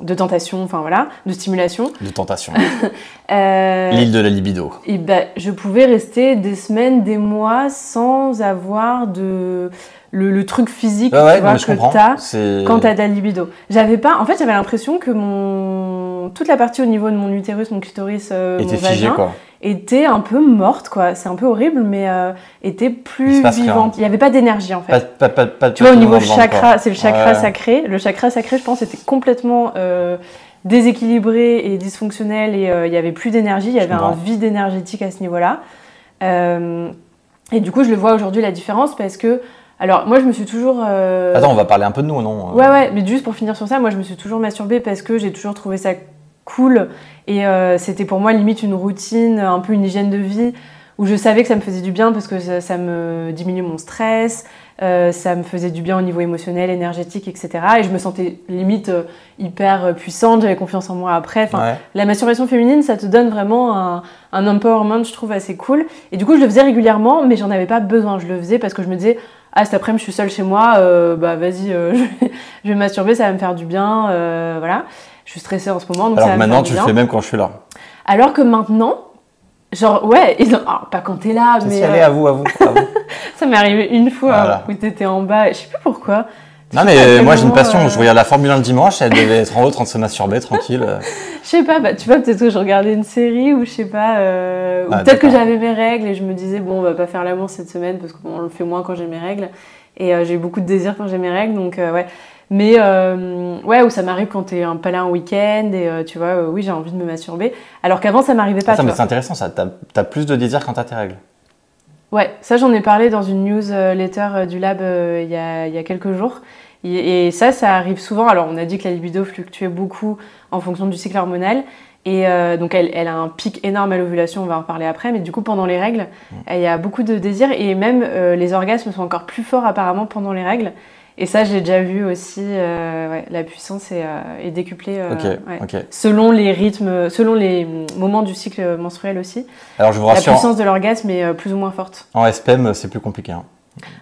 de tentation, enfin voilà, de stimulation. De tentation. euh, L'île de la libido. et ben, je pouvais rester des semaines, des mois sans avoir de le, le truc physique ouais, tu vois, que t'as quand t'as de la libido. J'avais pas, en fait, j'avais l'impression que mon toute la partie au niveau de mon utérus, mon clitoris, euh, mon était figé, vagin, quoi. Était un peu morte, quoi. C'est un peu horrible, mais euh, était plus vivante. Il y avait pas d'énergie en fait. Pas, pas, pas, Tu vois, au niveau chakra, c'est le chakra Ouais. sacré. Le chakra sacré, je pense, était complètement euh, déséquilibré et dysfonctionnel et euh, il y avait plus d'énergie. Il y avait un vide énergétique à ce niveau-là. Et du coup, je le vois aujourd'hui la différence parce que, alors, moi, je me suis toujours. euh, Attends, on va parler un peu de nous, non? Ouais, ouais, mais juste pour finir sur ça, moi je me suis toujours masturbée parce que j'ai toujours trouvé ça cool et euh, c'était pour moi limite une routine, un peu une hygiène de vie où je savais que ça me faisait du bien parce que ça, ça me diminue mon stress, euh, ça me faisait du bien au niveau émotionnel, énergétique, etc. Et je me sentais limite euh, hyper puissante, j'avais confiance en moi après. Enfin, Ouais. la masturbation féminine, ça te donne vraiment un, un empowerment, je trouve, assez cool. Et du coup, je le faisais régulièrement, mais j'en avais pas besoin. Je le faisais parce que je me disais, ah, cet après-midi, je suis seule chez moi, euh, bah vas-y, euh, je, vais, je vais masturber, ça va me faire du bien. euh, voilà. Je suis stressée en ce moment, donc Alors ça me maintenant, faire tu le fais même quand je suis là. Alors que maintenant, genre, ouais, non, alors, pas quand t'es là, mais si, euh, allez, à vous, à vous. à vous. ça m'est arrivé une fois Voilà. où t'étais en bas, je sais plus pourquoi. Non, mais moi j'ai une passion. euh, Je regarde la Formule 1 le dimanche, elle devait être en haut, en train de se masturber, tranquille. Je sais pas, bah, tu vois, peut-être que je regardais une série ou je sais pas, euh, ou Ah, peut-être que j'avais mes règles et je me disais, bon, on va pas faire l'amour cette semaine parce qu'on le fait moins quand j'ai mes règles. Et euh, j'ai beaucoup de désir quand j'ai mes règles, donc euh, ouais. Mais euh, ouais, ou ça m'arrive quand t'es un, là un week-end et euh, tu vois, euh, oui, j'ai envie de me masturber. Alors qu'avant, ça m'arrivait pas. Attends, tu mais c'est intéressant ça. T'as as plus de désir quand t'as tes règles. Ouais, ça j'en ai parlé dans une newsletter du lab il y, a, il y a quelques jours. Et, et ça, ça arrive souvent. Alors on a dit que la libido fluctuait beaucoup en fonction du cycle hormonal. Et donc elle, elle a un pic énorme à l'ovulation, on va en reparler après. Mais du coup, pendant les règles, il y a beaucoup de désir. Et même les orgasmes sont encore plus forts apparemment pendant les règles. Et ça, j'ai déjà vu aussi. euh, ouais, la puissance est, euh, est décuplée. euh, ouais. Selon les rythmes, selon les moments du cycle menstruel aussi. Alors je vous La rassure, puissance de l'orgasme est plus ou moins forte. en SPM c'est plus compliqué. hein.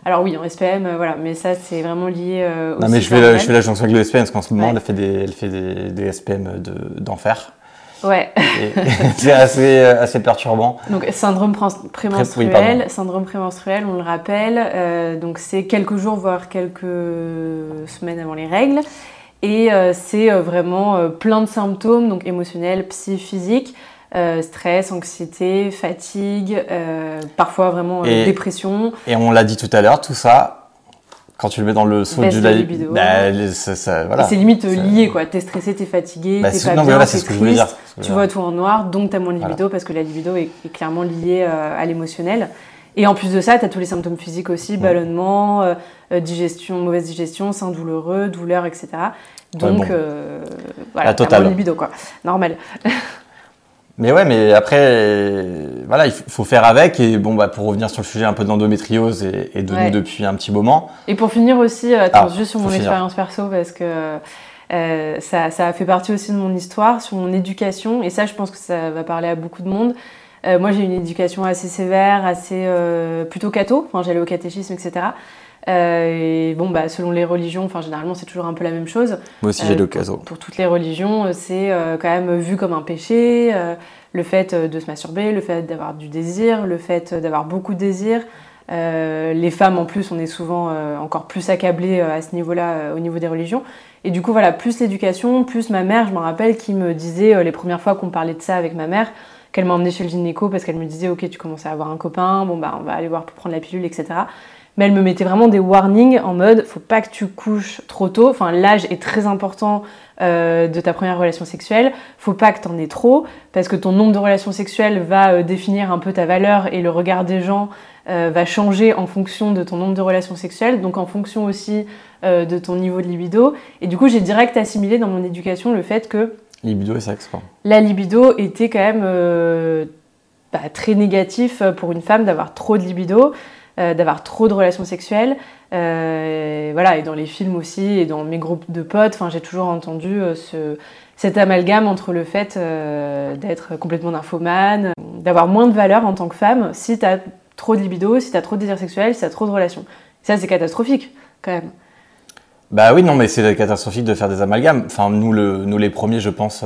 Alors oui, en SPM, euh, voilà, mais ça c'est vraiment lié au Non mais je fais, la- je fais la jonction avec le SPM parce qu'en ce moment Ouais. elle fait des, elle fait des, des SPM de- d'enfer. Ouais, c'est assez, assez perturbant. donc syndrome pré- prémenstruel, oui, syndrome prémenstruel, on le rappelle, euh, donc c'est quelques jours voire quelques semaines avant les règles, et euh, c'est euh, vraiment euh, plein de symptômes, donc émotionnels, psy, physiques, euh, stress, anxiété, fatigue, euh, parfois vraiment euh, Et- dépression. Et on l'a dit tout à l'heure, tout ça, quand tu le mets dans le saut du la- libido. bah, ça- ça- Et voilà. c'est limite euh, lié quoi, t'es stressé, t'es fatigué, Bah, t'es pas non, mais bien, voilà, c'est ce que je voulais dire. Tu vois tout en noir, donc tu as moins de Voilà. libido parce que la libido est, est clairement liée euh, à l'émotionnel. Et en plus de ça, tu as tous les symptômes physiques aussi, ballonnement, euh, digestion, mauvaise digestion, sein douloureux, douleur, etc. Donc, bon. euh, voilà, La t'as totale. moins de libido, quoi. Normal. Mais ouais, mais après, voilà, il faut- faire avec. Et bon, bah, pour revenir sur le sujet un peu de l'endométriose et, et de Ouais. nous depuis un petit moment, Et pour finir aussi, euh, attends, Ah, juste sur mon finir. expérience perso, parce que euh, ça, ça a fait partie aussi de mon histoire, sur mon éducation, et ça, je pense que ça va parler à beaucoup de monde. Euh, moi, j'ai une éducation assez sévère, assez euh, plutôt catho, enfin, j'allais au catéchisme, etc. Euh, et bon, bah, selon les religions, enfin, généralement, c'est toujours un peu la même chose. moi aussi Euh, j'ai l'occasion. Pour toutes les religions, euh, c'est euh, quand même vu comme un péché. euh, le fait euh, de se masturber, le fait d'avoir du désir, le fait euh, d'avoir beaucoup de désir. Euh, les femmes, en plus, on est souvent euh, encore plus accablées euh, à ce niveau-là, euh, au niveau des religions. Et du coup, voilà, plus l'éducation, plus ma mère, je me rappelle, qui me disait euh, les premières fois qu'on parlait de ça avec ma mère, qu'elle m'a emmenée chez le gynéco parce qu'elle me disait, ok, tu commences à avoir un copain, bon bah on va aller voir pour prendre la pilule, etc. Mais elle me mettait vraiment des warnings en mode, faut pas que tu couches trop tôt. Enfin, l'âge est très important euh, de ta première relation sexuelle. Faut pas que t'en aies trop, parce que ton nombre de relations sexuelles va euh, définir un peu ta valeur et le regard des gens euh, va changer en fonction de ton nombre de relations sexuelles, donc en fonction aussi de ton niveau de libido. Et du coup, j'ai direct assimilé dans mon éducation le fait que Libido et sexe, quoi. la libido était quand même bah, très négatif pour une femme d'avoir trop de libido, euh, d'avoir trop de relations sexuelles. Euh, voilà, et dans les films aussi, et dans mes groupes de potes, j'ai toujours entendu euh, ce, cet amalgame entre le fait d'être complètement nymphomane, d'avoir moins de valeur en tant que femme si tu as trop de libido, si tu as trop de désir sexuel, si tu as trop de relations. Ça, c'est catastrophique quand même. Bah oui, non, mais c'est catastrophique de faire des amalgames. Enfin, nous, le, nous les premiers, je pense,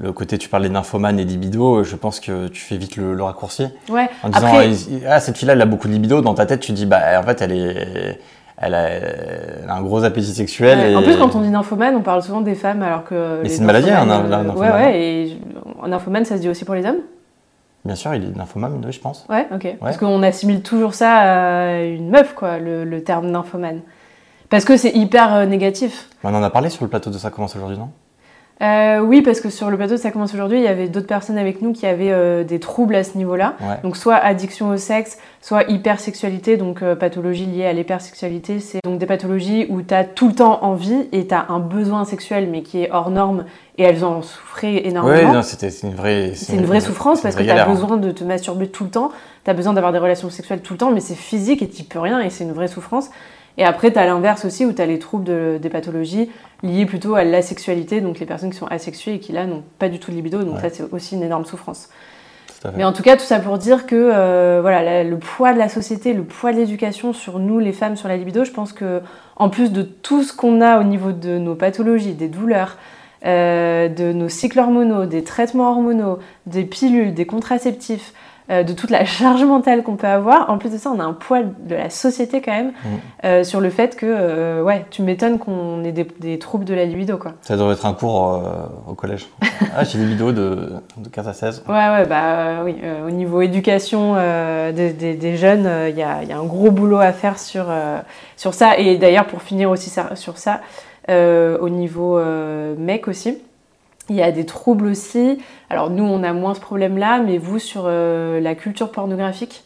le côté, tu parlais nymphomanes et libido, je pense que tu fais vite le, le raccourci. Ouais. En disant, Après, euh, ah, cette fille-là, elle a beaucoup de libido. Dans ta tête, tu dis, bah, en fait, elle est, elle a, elle a un gros appétit sexuel. Ouais, et... En plus, quand on dit nymphomane, on parle souvent des femmes, alors que. Mais c'est une maladie, un ny- un euh, nymphomane. Ouais, ouais, et un nymphomane, ça se dit aussi pour les hommes? Bien sûr, il est nymphomane, oui, je pense. Ouais, ok. Parce qu'on assimile toujours ça à une meuf, quoi, le, le terme nymphomane. Parce que c'est hyper euh, négatif. On en a parlé sur le plateau de Ça commence aujourd'hui, non? Euh, oui, parce que sur le plateau Ça commence aujourd'hui, il y avait d'autres personnes avec nous qui avaient euh, des troubles à ce niveau-là. Ouais. Donc soit addiction au sexe, soit hypersexualité, donc euh, pathologie liée à l'hypersexualité. C'est donc des pathologies où tu as tout le temps envie et tu as un besoin sexuel mais qui est hors norme et elles en souffraient Oui, énormément. non, c'était c'est une vraie. C'est une vraie souffrance parce que tu as hein. besoin de te masturber tout le temps, tu as besoin d'avoir des relations sexuelles tout le temps, mais c'est physique et tu peux rien et c'est une vraie souffrance. Et après, tu as l'inverse aussi où tu as les troubles de- des pathologies liées plutôt à l'asexualité, donc les personnes qui sont asexuées et qui là n'ont pas du tout de libido, donc Ouais. ça c'est aussi une énorme souffrance. Mais en tout cas, tout ça pour dire que euh, voilà, la- le poids de la société, le poids de l'éducation sur nous, les femmes, sur la libido, je pense que en plus de tout ce qu'on a au niveau de nos pathologies, des douleurs, euh, de nos cycles hormonaux, des traitements hormonaux, des pilules, des contraceptifs, euh, de toute la charge mentale qu'on peut avoir. En plus de ça, on a un poids de la société quand même Mm. euh, sur le fait que, euh, ouais, tu m'étonnes qu'on ait des, des troubles de la libido, quoi. Ça devrait être un cours au collège. ah, j'ai des vidéos de, de 15 à 16. Ouais, ouais, bah oui. au niveau éducation des, des- des jeunes, il y, a, y a un gros boulot à faire sur, sur ça. Et d'ailleurs, pour finir aussi ça- sur ça, au niveau mec aussi, il y a des troubles aussi. Alors nous, on a moins ce problème-là, mais vous, sur euh, la culture pornographique,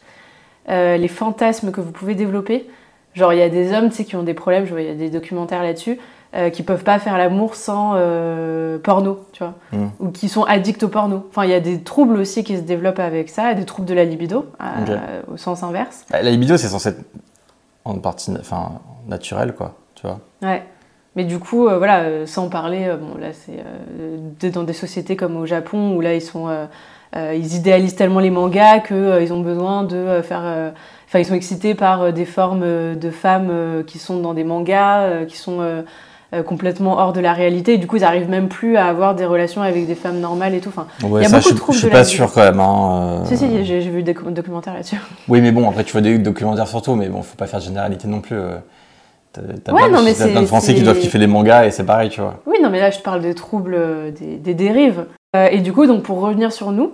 euh, les fantasmes que vous pouvez développer. Genre, il y a des hommes tu sais, qui ont des problèmes, je vois, il y a des documentaires là-dessus, euh, qui peuvent pas faire l'amour sans euh, porno, tu vois, Mm. ou qui sont addicts au porno. Enfin, il y a des troubles aussi qui se développent avec ça, des troubles de la libido, à- au sens inverse. Bah, La libido, c'est censé être en partie enfin, naturelle, quoi. Tu vois. Ouais. Mais du coup, euh, voilà, euh, sans parler, euh, bon, là, c'est euh, dans des sociétés comme au Japon où là, ils sont, ils idéalisent tellement les mangas que ils ont besoin de faire, enfin, ils sont excités par des formes de femmes qui sont dans des mangas, qui sont complètement hors de la réalité. Et du coup, ils arrivent même plus à avoir des relations avec des femmes normales et tout. Enfin, Ouais, Il y a ça, beaucoup je, de troubles je suis de pas sûr quand même. Hein, euh. si, si, j'ai vu des docu- documentaires là-dessus. Oui, mais bon, après, tu vois des documentaires surtout, mais bon, faut pas faire de généralité non plus. euh. T'as Ouais, plein, de- non, mais de Français qui doivent kiffer les mangas et c'est pareil, tu vois. Oui, non, mais là, je te parle des troubles, euh, des, des dérives. Euh, et du coup, donc, pour revenir sur nous.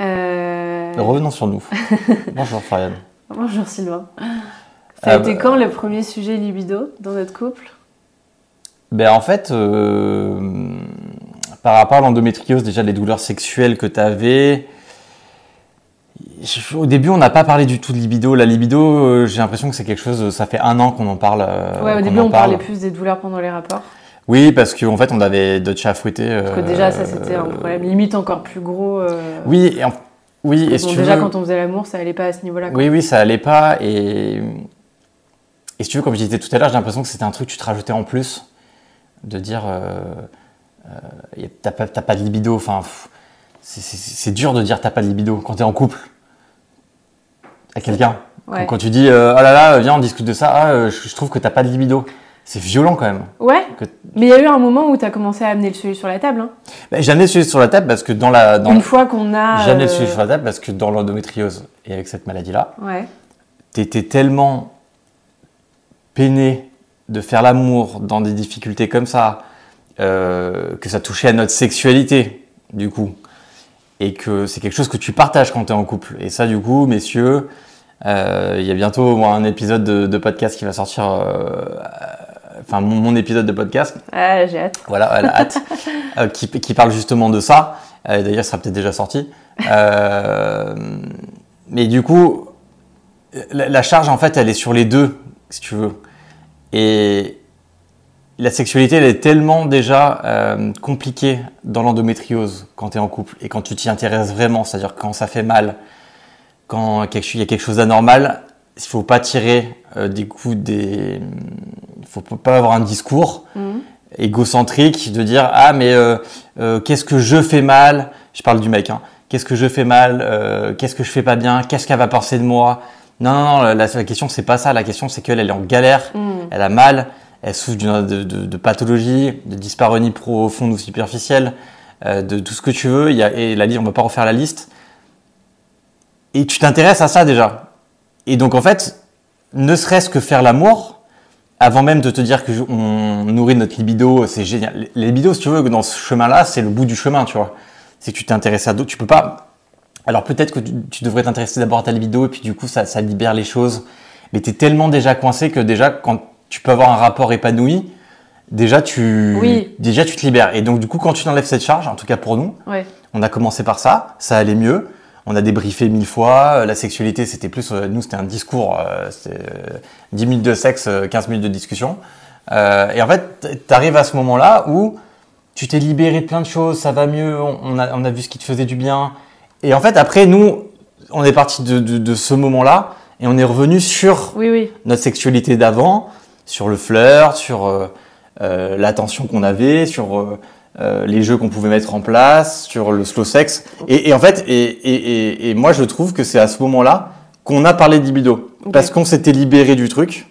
euh, Revenons sur nous. Bonjour, Florian. Bonjour Sylvain. Ça a Ah été bah- quand le premier sujet libido dans notre couple? Ben, en fait, par rapport à l'endométriose, déjà les douleurs sexuelles que tu avais, au début, on n'a pas parlé du tout de libido. La libido, euh, j'ai l'impression que c'est quelque chose, ça fait un an qu'on en parle. euh, Ouais, au début, on parle. parlait plus des douleurs pendant les rapports. Oui, parce qu'en fait, on avait d'autres chats à fouetter. Parce que euh, déjà, ça, c'était un problème limite encore plus gros. euh, Oui, et en- oui, et si bon, tu déjà, veux- quand on faisait l'amour, ça allait pas à ce niveau-là. Oui, oui, ça allait pas. Et, et si tu veux, comme je disais tout à l'heure, j'ai l'impression que c'était un truc que tu te rajoutais en plus. De dire, euh, euh, t'as pas, de libido. Enfin, pff, c'est- dur de dire t'as pas de libido quand t'es en couple. À quelqu'un. Ouais. Quand, tu dis, euh, oh là là, viens, on discute de ça, ah, euh, je, je trouve que t'as pas de libido. C'est violent quand même. Ouais, Que- mais il y a eu un moment où tu as commencé à amener le sujet sur la table. hein. J'ai amené le sujet sur la table parce que dans la. Dans, Une fois qu'on a. j'ai amené le euh, sujet sur la table parce que dans l'endométriose et avec cette maladie-là, Ouais. t'étais tellement peiné de faire l'amour dans des difficultés comme ça, euh, que ça touchait à notre sexualité, du coup, et que c'est quelque chose que tu partages quand tu es en couple. Et ça, du coup, messieurs, euh, il y a bientôt un épisode de, de podcast qui va sortir, euh, enfin mon, mon épisode de podcast, Ah, j'ai hâte. voilà, à la hâte, euh, qui, qui parle justement de ça. Euh, D'ailleurs, il sera peut-être déjà sorti. Euh, mais du coup, la, la charge, en fait, elle est sur les deux, si tu veux. Et la sexualité, elle est tellement déjà euh, compliquée dans l'endométriose quand tu es en couple et quand tu t'y intéresses vraiment, c'est-à-dire quand ça fait mal, quand il y a quelque chose d'anormal, il faut pas tirer euh, des coups des. Il faut pas avoir un discours Mhm. égocentrique de dire ah mais euh, qu'est-ce que je fais mal? Je parle du mec hein. Qu'est-ce que je fais mal? Qu'est-ce que je fais pas bien? Qu'est-ce qu'elle va penser de moi? Non non non la, la question c'est pas ça. La question c'est qu'elle elle est en galère. Mhm. elle a mal elle souffre de, de, de pathologie de dyspareunie profonde ou superficielle euh, de tout ce que tu veux et la liste on va pas refaire la liste et tu t'intéresses à ça déjà et donc en fait ne serait-ce que faire l'amour avant même de te dire que on nourrit notre libido, c'est génial. Les libido, si tu veux, dans ce chemin-là, c'est le bout du chemin, tu vois. C'est que tu t'intéresses à d'autres, tu peux pas. Alors peut-être que tu, tu devrais t'intéresser d'abord à ta libido et puis du coup ça, ça libère les choses. Mais tu es tellement déjà coincé que déjà quand tu peux avoir un rapport épanoui, déjà tu, Oui. déjà tu te libères. Et donc du coup quand tu enlèves cette charge, en tout cas pour nous, Ouais. on a commencé par ça, ça allait mieux. On a débriefé mille fois. Euh, La sexualité, c'était plus, euh, nous, c'était un discours. euh, C'était euh, 10 minutes de sexe, euh, 15 minutes de discussion. Euh, et en fait, tu arrives à ce moment-là où tu t'es libéré de plein de choses, ça va mieux, on on a, on a vu ce qui te faisait du bien. Et en fait, après, nous, on est parti de, de- de ce moment-là et on est revenu sur Oui, oui. notre sexualité d'avant, sur le flirt, sur euh, euh, l'attention qu'on avait, sur euh, les jeux qu'on pouvait mettre en place, sur le slow sex. Et, et en fait, et, et, et, et moi je trouve que c'est à ce moment-là qu'on a parlé de libido. Parce qu'on s'était libéré du truc,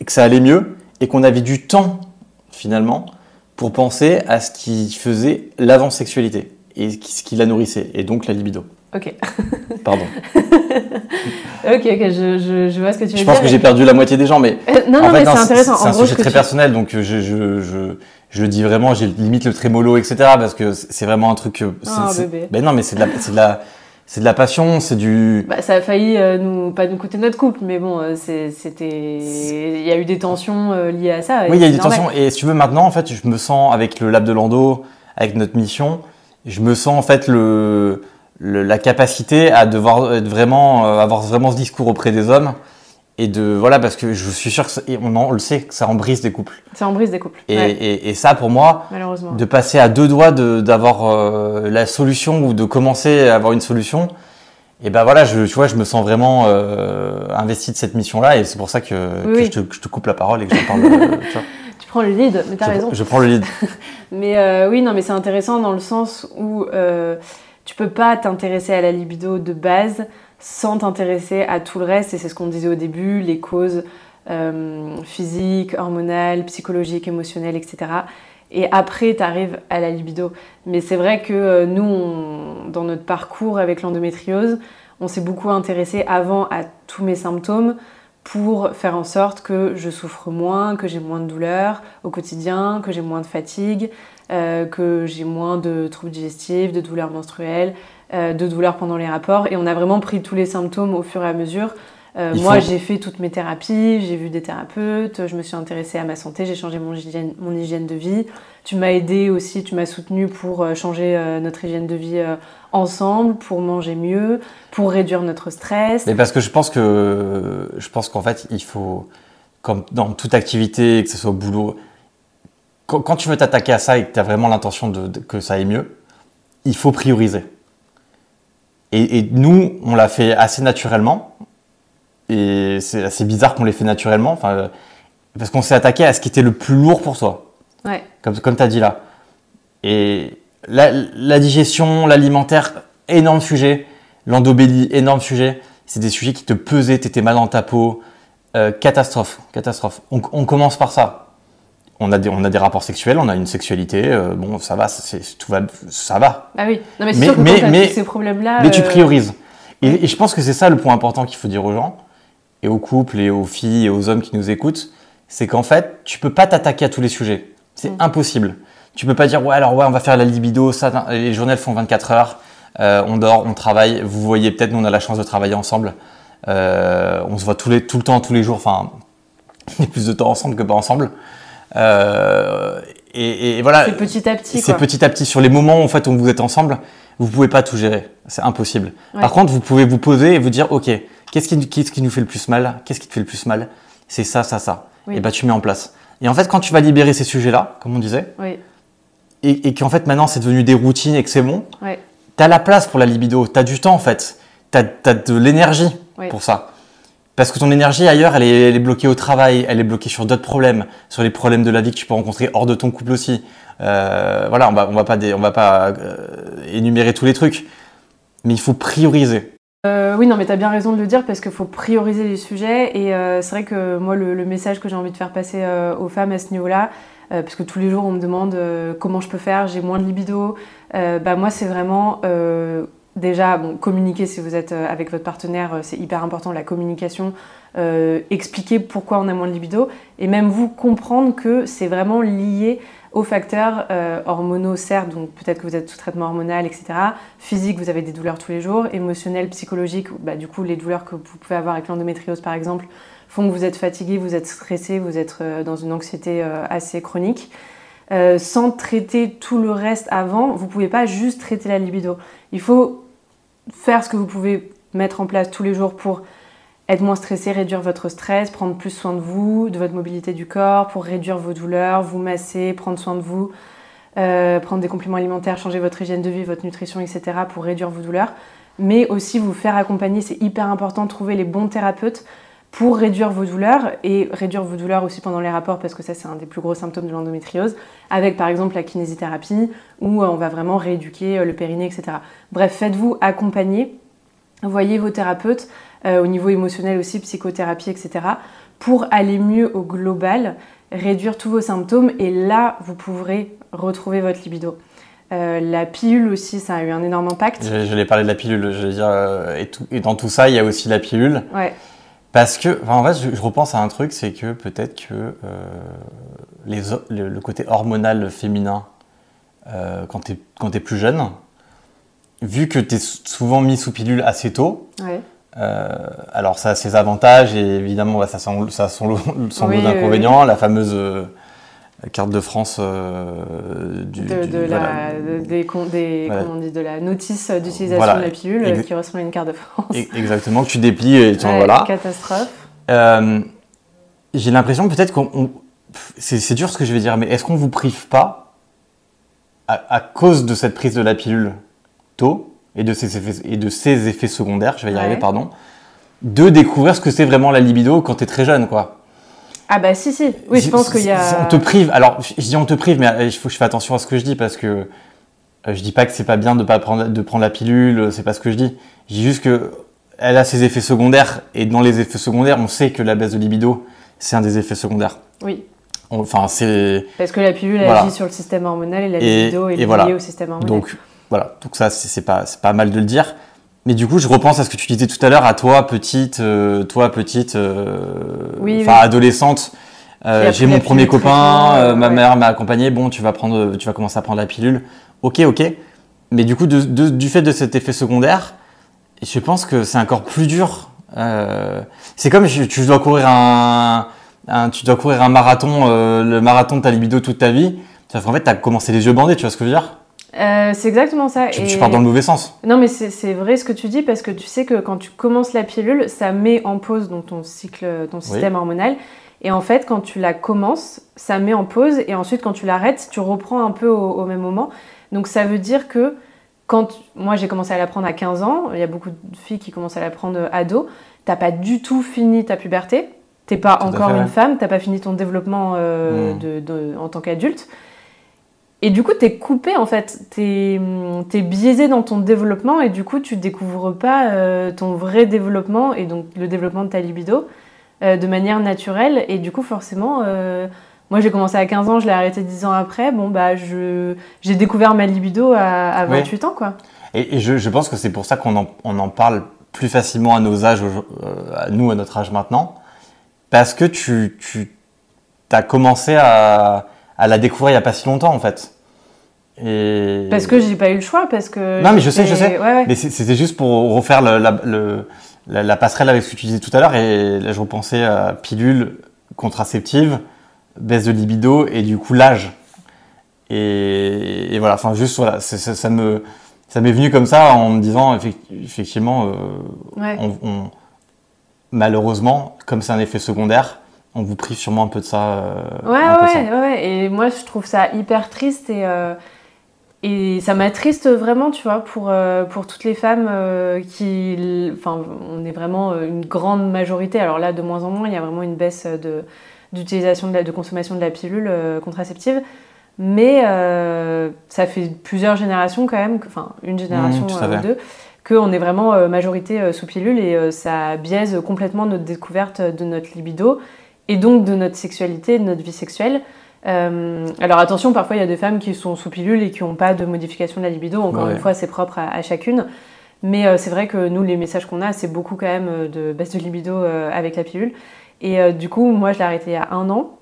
et que ça allait mieux, et qu'on avait du temps, finalement, pour penser à ce qui faisait l'avant-sexualité, et ce qui la nourrissait, et donc la libido. Ok. Pardon. ok, ok, je, je, je, vois ce que tu veux je dire. Je pense que j'ai perdu la moitié des gens, mais. Euh, non, non, mais c'est intéressant. C'est un sujet très tu... personnel, donc je, je, je, je, le dis vraiment, j'ai limite le trémolo, etc. Parce que c'est vraiment un truc. Oh, bébé. Ben non, mais c'est de la. de la c'est de la passion, c'est du. Bah, ça a failli euh, nous pas nous coûter notre couple, mais bon, euh, c'était. Il y a eu des tensions euh, liées à ça. Oui, il y a eu des tensions. Et si tu veux, maintenant, en fait, je me sens avec le Lab de Lando, avec notre mission, je me sens en fait le, le la capacité à devoir être vraiment avoir vraiment ce discours auprès des hommes et de voilà parce que je suis sûr que ça, on, le sait que ça en brise des couples. Ça en brise des couples. Et, ouais. et, et ça pour moi, malheureusement, de passer à deux doigts d'avoir euh, la solution ou de commencer à avoir une solution, et ben voilà, je, tu vois, je me sens vraiment euh, investi de cette mission-là et c'est pour ça que, oui, que oui. Je, te, que, je te, coupe la parole et que j'en parle. tu, tu prends le lead, mais t'as je, raison. Je prends le lead. mais euh, oui, non, mais c'est intéressant dans le sens où euh, tu peux pas t'intéresser à la libido de base sans t'intéresser à tout le reste, et c'est ce qu'on disait au début, les causes euh, physiques, hormonales, psychologiques, émotionnelles, etc. Et après, tu arrives à la libido. Mais c'est vrai que euh, nous, dans notre parcours avec l'endométriose, on s'est beaucoup intéressé avant à tous mes symptômes pour faire en sorte que je souffre moins, que j'ai moins de douleurs au quotidien, que j'ai moins de fatigue, euh, que j'ai moins de troubles digestifs, de douleurs menstruelles, euh, de douleurs pendant les rapports. Et on a vraiment pris tous les symptômes au fur et à mesure. Euh, moi, faut... j'ai fait toutes mes thérapies, j'ai vu des thérapeutes, je me suis intéressée à ma santé, j'ai changé mon hygiène, mon hygiène de vie. Tu m'as aidé aussi, tu m'as soutenu pour euh, changer notre hygiène de vie euh, ensemble, pour manger mieux, pour réduire notre stress. Mais parce que je pense que je pense qu'en fait, il faut, comme dans toute activité, que ce soit au boulot, quand, tu veux t'attaquer à ça et que tu as vraiment l'intention de, que ça aille mieux, il faut prioriser. Et, et nous, on l'a fait assez naturellement. Et c'est assez bizarre qu'on l'ait fait naturellement. Parce qu'on s'est attaqué à ce qui était le plus lourd pour toi. Ouais. Comme, comme tu as dit là. Et la, la digestion, l'alimentaire, énorme sujet. L'endobélie, énorme sujet. C'est des sujets qui te pesaient, tu étais mal dans ta peau. Euh, catastrophe, catastrophe. On, on, commence par ça. On a, des, on a des rapports sexuels, on a une sexualité, euh, bon, ça va, tout va, ça va. Ah oui, non mais c'est sûr que mais, mais, ces problèmes-là... Mais euh... tu priorises. Et, et, je pense que c'est ça le point important qu'il faut dire aux gens, et aux couples, et aux filles, et aux hommes qui nous écoutent, c'est qu'en fait, tu peux pas t'attaquer à tous les sujets. C'est mmh. impossible. Tu peux pas dire, ouais, alors ouais, on va faire la libido, ça, les journées elles font 24 heures, euh, on dort, on travaille, vous voyez peut-être, nous on a la chance de travailler ensemble, euh, on se voit tous les, tout le temps, tous les jours, enfin, on est plus de temps ensemble que pas ensemble. Euh, et, et, voilà. C'est petit à petit. C'est petit à petit. Sur les moments en fait où vous êtes ensemble, vous pouvez pas tout gérer. C'est impossible. Ouais. Par contre, vous pouvez vous poser et vous dire, ok, qu'est-ce qui, nous fait le plus mal? Qu'est-ce qui te fait le plus mal? C'est ça, ça, ça. Oui. Et bah tu mets en place. Et en fait, quand tu vas libérer ces sujets-là, comme on disait, oui. et, et qu'en fait maintenant c'est devenu des routines et que c'est bon, ouais. tu as la place pour la libido, tu as du temps en fait, tu as, as, de l'énergie oui. pour ça. Parce que ton énergie ailleurs, elle est, elle est, bloquée au travail, elle est bloquée sur d'autres problèmes, sur les problèmes de la vie que tu peux rencontrer hors de ton couple aussi. Euh, voilà, on va, on va pas, on va pas euh, énumérer tous les trucs, mais il faut prioriser. Euh, oui, non, mais tu as bien raison de le dire parce qu'il faut prioriser les sujets. Et euh, c'est vrai que moi, le, message que j'ai envie de faire passer euh, aux femmes à ce niveau-là, parce que tous les jours, on me demande comment je peux faire, j'ai moins de libido. bah, moi, c'est vraiment déjà, bon, communiquer si vous êtes avec votre partenaire, c'est hyper important, la communication. Expliquer pourquoi on a moins de libido et même vous comprendre que c'est vraiment lié aux facteurs euh, hormonaux, certes, donc peut-être que vous êtes sous traitement hormonal, etc. Physique, vous avez des douleurs tous les jours. Émotionnel, psychologique, bah, du coup, les douleurs que vous pouvez avoir avec l'endométriose, par exemple, font que vous êtes fatigué, vous êtes stressé, vous êtes euh, dans une anxiété euh, assez chronique. Sans traiter tout le reste avant, vous pouvez pas juste traiter la libido. Il faut faire ce que vous pouvez mettre en place tous les jours pour être moins stressé, réduire votre stress, prendre plus soin de vous, de votre mobilité du corps, pour réduire vos douleurs, vous masser, prendre soin de vous, euh, prendre des compléments alimentaires, changer votre hygiène de vie, votre nutrition, etc. pour réduire vos douleurs. Mais aussi vous faire accompagner, c'est hyper important trouver les bons thérapeutes pour réduire vos douleurs et réduire vos douleurs aussi pendant les rapports parce que ça c'est un des plus gros symptômes de l'endométriose avec par exemple la kinésithérapie où on va vraiment rééduquer le périnée etc. Bref, faites-vous accompagner, voyez vos thérapeutes euh, au niveau émotionnel aussi, psychothérapie, etc., pour aller mieux au global, réduire tous vos symptômes et là, vous pourrez retrouver votre libido. Euh, la pilule aussi, ça a eu un énorme impact. Je, je l'ai parlé de la pilule, je veux dire, euh, et, tout- et dans tout ça, il y a aussi la pilule. Ouais. Parce que, enfin, en fait, je, je repense à un truc, c'est que peut-être que euh, les, le, le côté hormonal féminin, quand tu es, t'es plus jeune, vu que tu es souvent mis sous pilule assez tôt, Ouais. Euh, alors ça a ses avantages et évidemment bah, ça, a son, ça a son lot, Oui, d'inconvénients. La fameuse euh, carte de France euh, du, De, la, de- des, con- des- Voilà. comment on dit, de la notice d'utilisation Voilà. de la pilule Ex- qui ressemble à une carte de France. Exactement, que tu déplies et tu en Ouais, voilà. Catastrophe. Euh, J'ai l'impression peut-être qu'on. C'est c'est dur ce que je vais dire, mais est-ce qu'on vous prive pas, à, à cause de cette prise de la pilule tôt? Et de ses effets, et de ses effets secondaires, je vais y Ouais. arriver, pardon, de découvrir ce que c'est vraiment la libido quand tu es très jeune, quoi. Ah bah si, si. Oui, je pense qu'il y a... On te prive. Alors, je dis on te prive, mais euh, il faut que je fasse attention à ce que je dis parce que euh, je dis pas que c'est pas bien de pas prendre de prendre la pilule. C'est pas ce que je dis. Je dis juste que elle a ses effets secondaires et dans les effets secondaires, on sait que la baisse de libido, c'est un des effets secondaires. Oui, Enfin, c'est parce que la pilule Voilà. agit sur le système hormonal et la libido est et liée voilà. au système hormonal. donc voilà. Donc ça, c'est pas pas mal de le dire. Mais du coup, je repense à ce que tu disais tout à l'heure, à toi petite, euh, toi petite, euh, Oui, enfin oui. adolescente. Euh, J'ai mon premier copain, ma ouais. mère m'a accompagné. Bon, tu vas prendre, tu vas commencer à prendre la pilule. Ok, ok. Mais du coup, de- de- du fait de cet effet secondaire, je pense que c'est encore plus dur. C'est comme tu dois courir un, un- tu dois courir un marathon, le marathon de ta libido toute ta vie. Qu'en fait, t'as commencé les yeux bandés. Tu vois ce que je veux dire? Euh, c'est exactement ça. tu, et... tu pars dans le mauvais sens. Non, mais c'est vrai ce que tu dis parce que tu sais que quand tu commences la pilule, ça met en pause donc, ton cycle, ton système hormonal. Et en fait, quand tu la commences, ça met en pause et ensuite, quand tu l'arrêtes, tu reprends un peu au, au même moment. Donc, ça veut dire que quand moi j'ai commencé à la prendre à 15 ans, il y a beaucoup de filles qui commencent à la prendre ado, t'as pas du tout fini ta puberté. T'es pas Tout encore fait, une ouais. femme, t'as pas fini ton développement euh, Mm. de- de- en tant qu'adulte. Et du coup, t'es coupé en fait, t'es es biaisé dans ton développement et du coup, tu découvres pas euh, ton vrai développement et donc le développement de ta libido euh, de manière naturelle. Et du coup, forcément, euh, moi j'ai commencé à 15 ans, je l'ai arrêté 10 ans après. Bon, bah, j'ai découvert ma libido à, à Oui. 28 ans quoi. Et, et je, je pense que c'est pour ça qu'on en, on en parle plus facilement à nos âges, à nous, à notre âge maintenant, parce que tu, tu as commencé à, à la découvrir il n'y a pas si longtemps, en fait. Et... Parce que j'ai pas eu le choix, parce que. Non, mais je sais, je sais. Ouais, ouais. Mais c'était juste pour refaire le- la, le- la- la passerelle avec ce que tu disais tout à l'heure, et là, je repensais à pilule contraceptive, baisse de libido, et du coup, l'âge. Et, et voilà, enfin, juste, voilà, ça, ça me... Ça m'est venu comme ça en me disant effec- effectivement, euh, Ouais. on, on- malheureusement, comme c'est un effet secondaire, on vous prive sûrement un peu de ça. euh, Ouais, ouais, ça. ouais. Et moi, je trouve ça hyper triste et, euh, et ça m'attriste vraiment, tu vois, pour, euh, pour toutes les femmes qui. Enfin, on est vraiment une grande majorité. Alors là, de moins en moins, il y a vraiment une baisse de d'utilisation de, la- de consommation de la pilule contraceptive. Mais ça fait plusieurs générations quand même, enfin une génération Mmh, ou deux, qu'on est vraiment majorité sous pilule et ça biaise complètement notre découverte de notre libido et donc de notre sexualité, de notre vie sexuelle. Euh, alors attention, parfois il y a des femmes qui sont sous pilule et qui n'ont pas de modification de la libido. Encore Ouais. une fois, c'est propre à, à chacune. Mais euh, c'est vrai que nous, les messages qu'on a, c'est beaucoup quand même euh, de baisse de libido euh, avec la pilule. Et du coup, moi, je l'ai arrêté il y a un an.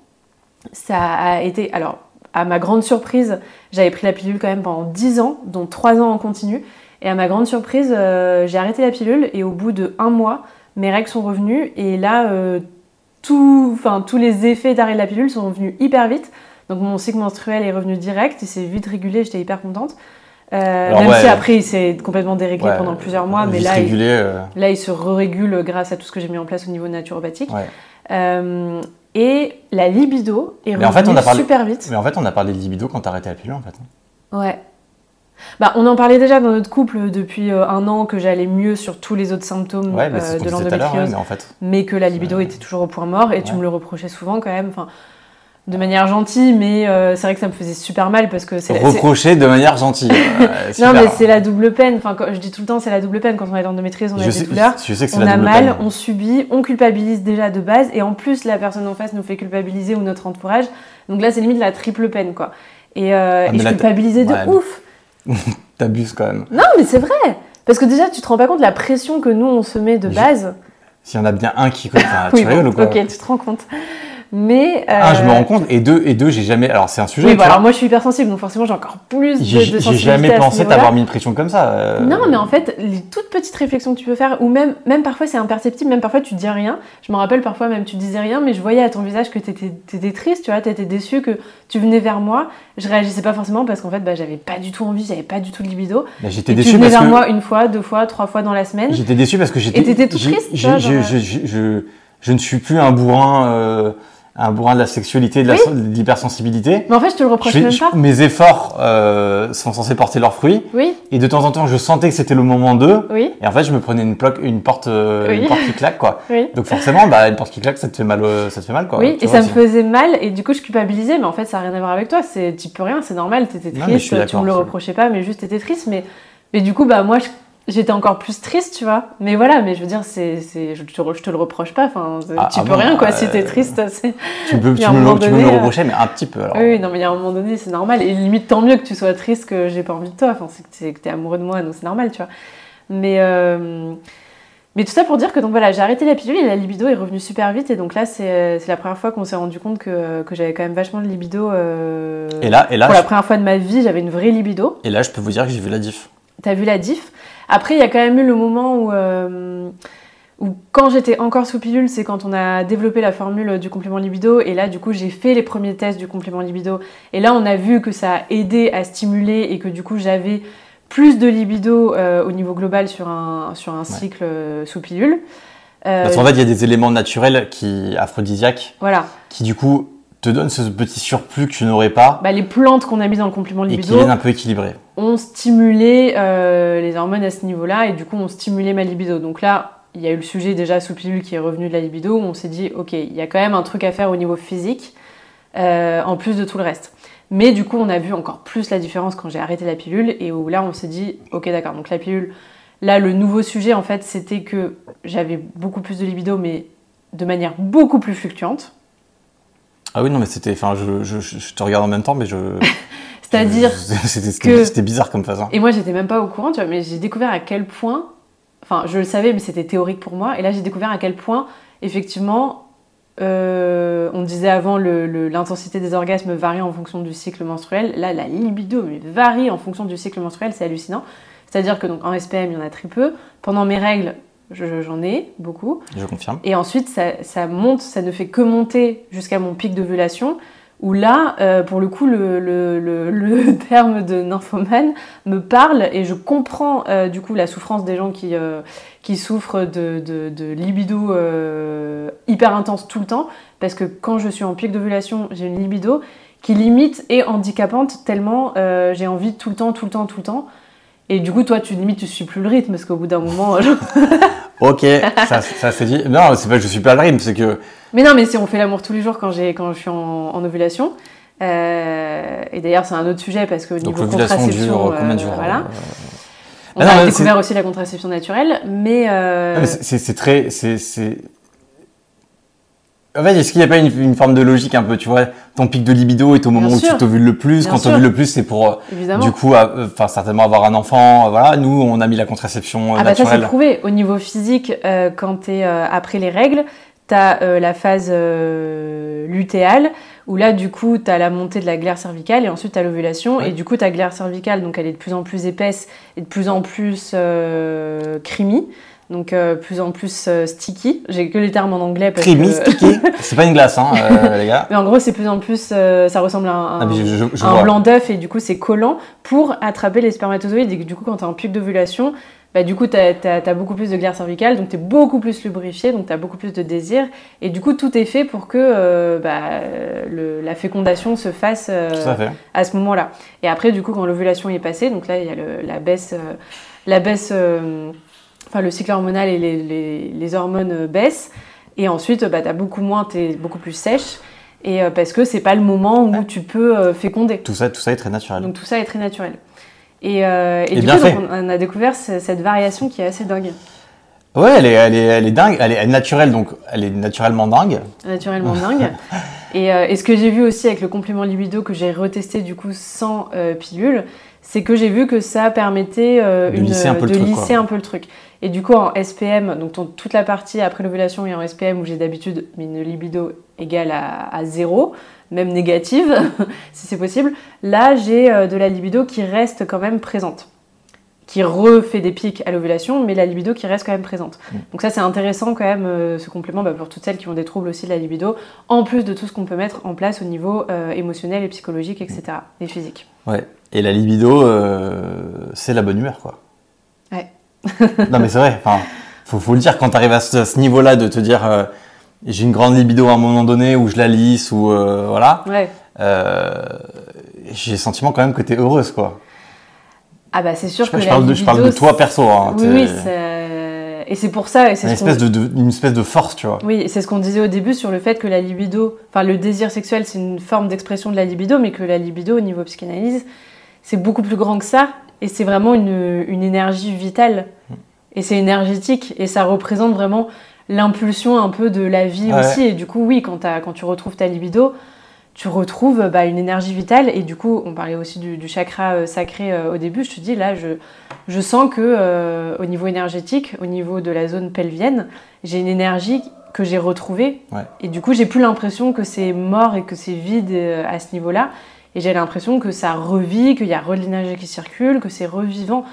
Ça a été. Alors, à ma grande surprise, j'avais pris la pilule quand même pendant 10 ans, dont 3 ans en continu. Et à ma grande surprise, j'ai arrêté la pilule et au bout de un mois, mes règles sont revenues. Et là, tout, enfin, tous les effets d'arrêt de la pilule sont revenus hyper vite. Donc mon cycle menstruel est revenu direct, il s'est vite régulé, j'étais hyper contente. Euh, Alors, même ouais. si après il s'est complètement déréglé Ouais, pendant plusieurs mois, mais là il, euh, là il se régule grâce à tout ce que j'ai mis en place au niveau naturopathique. ouais. Euh, et la libido est Mais en fait, revenue on a parlé- super vite. Mais en fait, on a parlé de libido quand t'as arrêté la pilule, en fait. Ouais. Bah, on en parlait déjà dans notre couple depuis euh, un an que j'allais mieux sur tous les autres symptômes Ouais, euh, de l'endométriose, mais en fait. mais que la libido était toujours au point mort et tu me le reprochais souvent quand même. Enfin, de manière gentille, mais euh, c'est vrai que ça me faisait super mal parce que c'est Reprocher de manière gentille. euh, Non, mais c'est la double peine. Enfin, quand- je dis tout le temps, c'est la double peine. Quand on est l'endométriose, on a je des sais, douleurs. je sais que c'est On la a mal, peine. on subit, on culpabilise déjà de base, et en plus la personne en face nous fait culpabiliser ou notre entourage. Donc là, c'est limite la triple peine, quoi. Et, euh, Ah, et je culpabilisais de ouais, ouf. T'abuses quand même. Non, mais c'est vrai Parce que déjà, tu te rends pas compte de la pression que nous, on se met de base. S'il y en a bien un qui. Enfin, Oui, tu rigoles bon, ou quoi ok, tu te rends compte. Mais... Un, je me euh, rends compte. Et deux, et deux j'ai jamais. Alors, c'est un sujet. Oui, bah, alors moi, je suis hypersensible, donc forcément, j'ai encore plus de, de J'ai jamais pensé t'avoir mis une pression comme ça. euh, Non, mais en fait, les toutes petites réflexions que tu peux faire, ou même, même parfois c'est imperceptible, même parfois tu dis rien. Je me rappelle parfois même tu disais rien, mais je voyais à ton visage que tu étais, triste, tu vois, tu étais déçu, que tu venais vers moi. Je réagissais pas forcément parce qu'en fait, bah, j'avais pas du tout envie, j'avais pas du tout de libido. mais J'étais Et tu déçu venais parce vers que. moi une fois, deux fois, trois fois dans la semaine. J'étais déçu parce que j'étais. t'étais tout triste, toi, je, genre, je, je, je, je ne suis plus un bourrin, euh, un bourrin de la sexualité, de Oui. l'hypersensibilité. Mais en fait, je te le Je reproche fais- même je- pas. mes efforts euh, sont censés porter leurs fruits. Oui, Et de temps en temps, je sentais que c'était le moment d'eux. oui, Et en fait, je me prenais une, plaque, une, porte, euh, Oui. une porte qui claque, quoi. oui. Donc forcément, bah, une porte qui claque, ça te fait mal, euh, ça te fait mal, quoi. oui, Tu et vois, ça me faisais mal, et du coup je culpabilisais, mais en fait ça n'a rien à voir avec toi, tu peux rien, c'est normal, t'étais Non, je triste, suis tu me le reprochais pas, mais juste t'étais triste, mais, mais du coup bah moi je- j'étais encore plus triste, tu vois. Mais voilà, mais je veux dire, c'est, c'est, je, te, je te le reproche pas, enfin, Ah, tu ah peux bon, rien quoi, euh, si t'es triste, c'est... Tu peux, tu me, tu peux me le euh, reprocher, mais un petit peu. Alors. Oui, non, mais il y a un moment donné, c'est normal. Et limite, tant mieux que tu sois triste que j'ai pas envie de toi. Enfin, c'est que t'es, que t'es amoureux de moi, donc c'est normal, tu vois. Mais, euh, mais tout ça pour dire que donc voilà, j'ai arrêté la pilule et la libido est revenue super vite. Et donc là, c'est, c'est la première fois qu'on s'est rendu compte que, que j'avais quand même vachement de libido. euh, Et là, et là, pour la première fois de ma vie, j'avais une vraie libido. et là, je peux vous dire que j'ai vu la diff. T'as vu la diff? Après, il y a quand même eu le moment où, euh, où quand j'étais encore sous pilule, c'est quand on a développé la formule du complément libido. Et là, du coup, j'ai fait les premiers tests du complément libido. Et là, on a vu que ça a aidé à stimuler et que du coup, j'avais plus de libido euh, au niveau global sur un, sur un cycle euh, sous pilule. Euh, Parce qu'en fait, il y a des éléments naturels qui aphrodisiaques voilà. qui, du coup, te donnent ce petit surplus que tu n'aurais pas Bah, les plantes qu'on a mis dans le complément et qui libido viennent un peu équilibrer. ont stimulé euh, les hormones à ce niveau-là et du coup ont stimulé ma libido. Donc là, il y a eu le sujet déjà sous pilule qui est revenu de la libido où on s'est dit ok, il y a quand même un truc à faire au niveau physique euh, en plus de tout le reste. Mais du coup, on a vu encore plus la différence quand j'ai arrêté la pilule et où là, on s'est dit ok, d'accord. Donc la pilule, là, le nouveau sujet en fait, c'était que j'avais beaucoup plus de libido, mais de manière beaucoup plus fluctuante. Ah oui, non, mais c'était. Enfin, je, je, te regarde en même temps, mais je. C'est-à-dire C'était que- bizarre comme façon. Et moi, j'étais même pas au courant, tu vois, mais j'ai découvert à quel point, enfin, je le savais, mais c'était théorique pour moi. Et là, j'ai découvert à quel point, effectivement, euh, on disait avant, l'intensité des orgasmes varie en fonction du cycle menstruel. Là, la libido mais varie en fonction du cycle menstruel, c'est hallucinant. C'est-à-dire que donc en SPM, il y en a très peu. Pendant mes règles, j'en ai beaucoup. Je confirme. Et ensuite, ça, ça monte, ça ne fait que monter jusqu'à mon pic d'ovulation, où là, euh, pour le coup, le, le- le- le terme de nymphomane me parle et je comprends euh, du coup la souffrance des gens qui, euh, qui souffrent de, de- de libido hyper intense tout le temps, parce que quand je suis en pic d'ovulation, j'ai une libido qui limite est handicapante tellement j'ai envie tout le temps, tout le temps, tout le temps. Et du coup, toi, tu limite, tu suis plus le rythme, parce qu'au bout d'un moment, genre, Ok, ça, ça c'est dit. Non, c'est pas que je suis pas le rythme, c'est que. Mais non, mais si on fait l'amour tous les jours quand, quand je suis en, en ovulation. Euh, et d'ailleurs, c'est un autre sujet parce que Donc niveau contraception, dure combien euh, jours voilà. euh, On Ah a découvert aussi la contraception naturelle, mais, Ah, mais c'est- très. c'est- En fait, est-ce qu'il n'y a pas une, une forme de logique un peu, tu vois Ton pic de libido est au moment Bien où sûr. tu t'ovules le plus. Bien Quand t'ovules le plus, c'est pour, euh, évidemment. du coup, euh, enfin certainement avoir un enfant. euh, Voilà, nous, on a mis la contraception ah bah ça c'est prouvé. Au niveau physique, euh, quand t'es euh, après les règles, t'as euh, la phase lutéale où là du coup t'as la montée de la glaire cervicale et ensuite t'as l'ovulation Ouais. et du coup ta glaire cervicale donc elle est de plus en plus épaisse et de plus en plus creamy. Donc euh, plus en plus euh, sticky. J'ai que les termes en anglais parce Creamy, que... sticky. C'est pas une glace, hein, euh, les gars. Mais en gros, c'est plus en plus, euh, ça ressemble à un, Ah, mais je, je- je un vois. blanc d'œuf et du coup, c'est collant pour attraper les spermatozoïdes. Et du coup, quand tu as un pic d'ovulation, bah, du coup, tu as, beaucoup plus de glaire cervicale, donc tu es beaucoup plus lubrifié, donc tu as beaucoup plus de désir. Et du coup, tout est fait pour que euh, bah, le- la fécondation se fasse euh, à ce moment-là. Et après, du coup, quand l'ovulation est passée, donc là, il y a le- la baisse, euh, la baisse, euh, enfin le cycle hormonal et les, les- les hormones euh, baissent. Et ensuite, bah, t'as beaucoup moins, t'es beaucoup plus sèche. Et euh, parce que c'est pas le moment où tu peux euh, féconder. Tout ça, tout ça est très naturel. Donc tout ça est très naturel. Et, euh, et Et du bien coup, fait. donc, on a découvert ce- cette variation qui est assez dingue, Ouais, elle est, elle est, elle est dingue. Elle est, elle est naturelle, donc elle est naturellement dingue. naturellement dingue. Et, euh, et ce que j'ai vu aussi avec le complément libido que j'ai retesté du coup sans euh, pilule, c'est que j'ai vu que ça permettait euh, De lisser un peu le de truc, lisser quoi. un peu le truc. Et du coup, en SPM, donc ton- toute la partie après l'ovulation et en SPM où j'ai d'habitude une libido égale à, à zéro, même négative, si c'est possible, là j'ai euh, de la libido qui reste quand même présente. Qui refait des pics à l'ovulation, mais la libido qui reste quand même présente. Mm. Donc ça c'est intéressant quand même, euh, ce complément bah, pour toutes celles qui ont des troubles aussi de la libido, en plus de tout ce qu'on peut mettre en place au niveau euh, émotionnel et psychologique, etc. Et physique. Ouais. Et la libido, euh, c'est la bonne humeur, quoi. Non, mais c'est vrai. Enfin, faut, faut le dire quand tu arrives à ce, niveau-là de te dire euh, j'ai une grande libido à un moment donné où je la lisse ou euh, voilà. Ouais. Euh, j'ai le sentiment quand même que tu es heureuse, quoi. Ah bah c'est sûr Je, que je la parle de, je parle de libido, toi perso. Hein, Oui, et c'est pour ça, et c'est une ce espèce de, de- une espèce de force, tu vois. Oui, c'est ce qu'on disait au début sur le fait que la libido, enfin le désir sexuel, c'est une forme d'expression de la libido, mais que la libido au niveau psychanalyse, c'est beaucoup plus grand que ça, et c'est vraiment une, une énergie vitale, et c'est énergétique, et ça représente vraiment l'impulsion un peu de la vie Ouais. aussi, et du coup, oui, quand, tu retrouves ta libido, tu retrouves bah, une énergie vitale, et du coup, on parlait aussi du, du chakra euh, sacré euh, au début, je te dis, là, je, je sens que euh, au niveau énergétique, au niveau de la zone pelvienne, j'ai une énergie que j'ai retrouvée. Ouais. Et du coup, j'ai plus l'impression que c'est mort et que c'est vide euh, à ce niveau-là. Et j'ai l'impression que ça revit, qu'il y a re de l'énergie qui circule, que c'est revivant.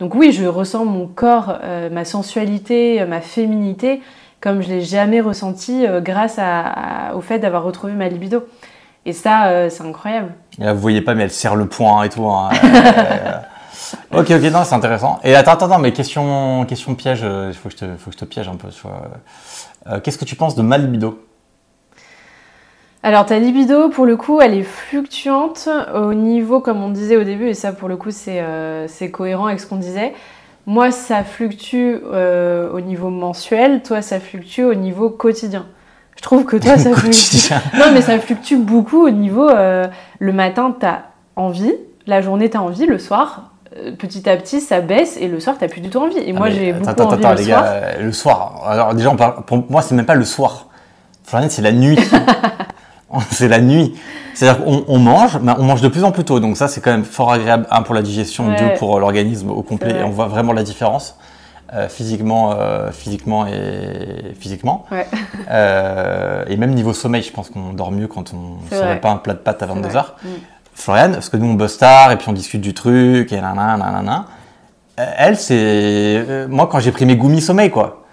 Donc oui, je ressens mon corps, euh, ma sensualité, euh, ma féminité, comme je l'ai jamais ressenti euh, grâce à- à- au fait d'avoir retrouvé ma libido. Et ça, euh, c'est incroyable. Là, vous voyez pas, mais elle serre le poing et tout. hein. Ok, ok, non, c'est intéressant. Et attends, attends, attends, mais question, question piège, il faut, que je te- faut que je te piège un peu. Qu'est-ce que tu penses de ma libido? Alors ta libido, pour le coup, elle est fluctuante au niveau, comme on disait au début, et ça pour le coup c'est euh, cohérent avec ce qu'on disait. Moi, ça fluctue euh, au niveau mensuel, toi, ça fluctue au niveau quotidien. Je trouve que toi, ça fluctue. Non, mais ça fluctue beaucoup au niveau euh, le matin, t'as envie, la journée, t'as envie, le soir, petit à petit, ça baisse, et le soir, t'as plus du tout envie. Et moi, Ah, mais j'ai beaucoup attends, envie attends, le les soir. gars, le soir. Alors déjà, on parle, pour moi, c'est même pas le soir. Florian, c'est la nuit. c'est la nuit. C'est-à-dire qu'on on mange, mais on mange de plus en plus tôt. Donc ça, c'est quand même fort agréable. Un pour la digestion, Ouais. deux pour euh, l'organisme au complet. Et on voit vraiment la différence. euh, physiquement, euh, physiquement et physiquement. Ouais. Euh, et même niveau sommeil, je pense qu'on dort mieux quand on ne se met pas un plat de pâtes à C'est 22h. vrai. Mm. Florian, parce que nous on bosse tard et puis on discute du truc et nanana, nanana. Elle, c'est. moi, quand j'ai pris mes goumis sommeil, quoi.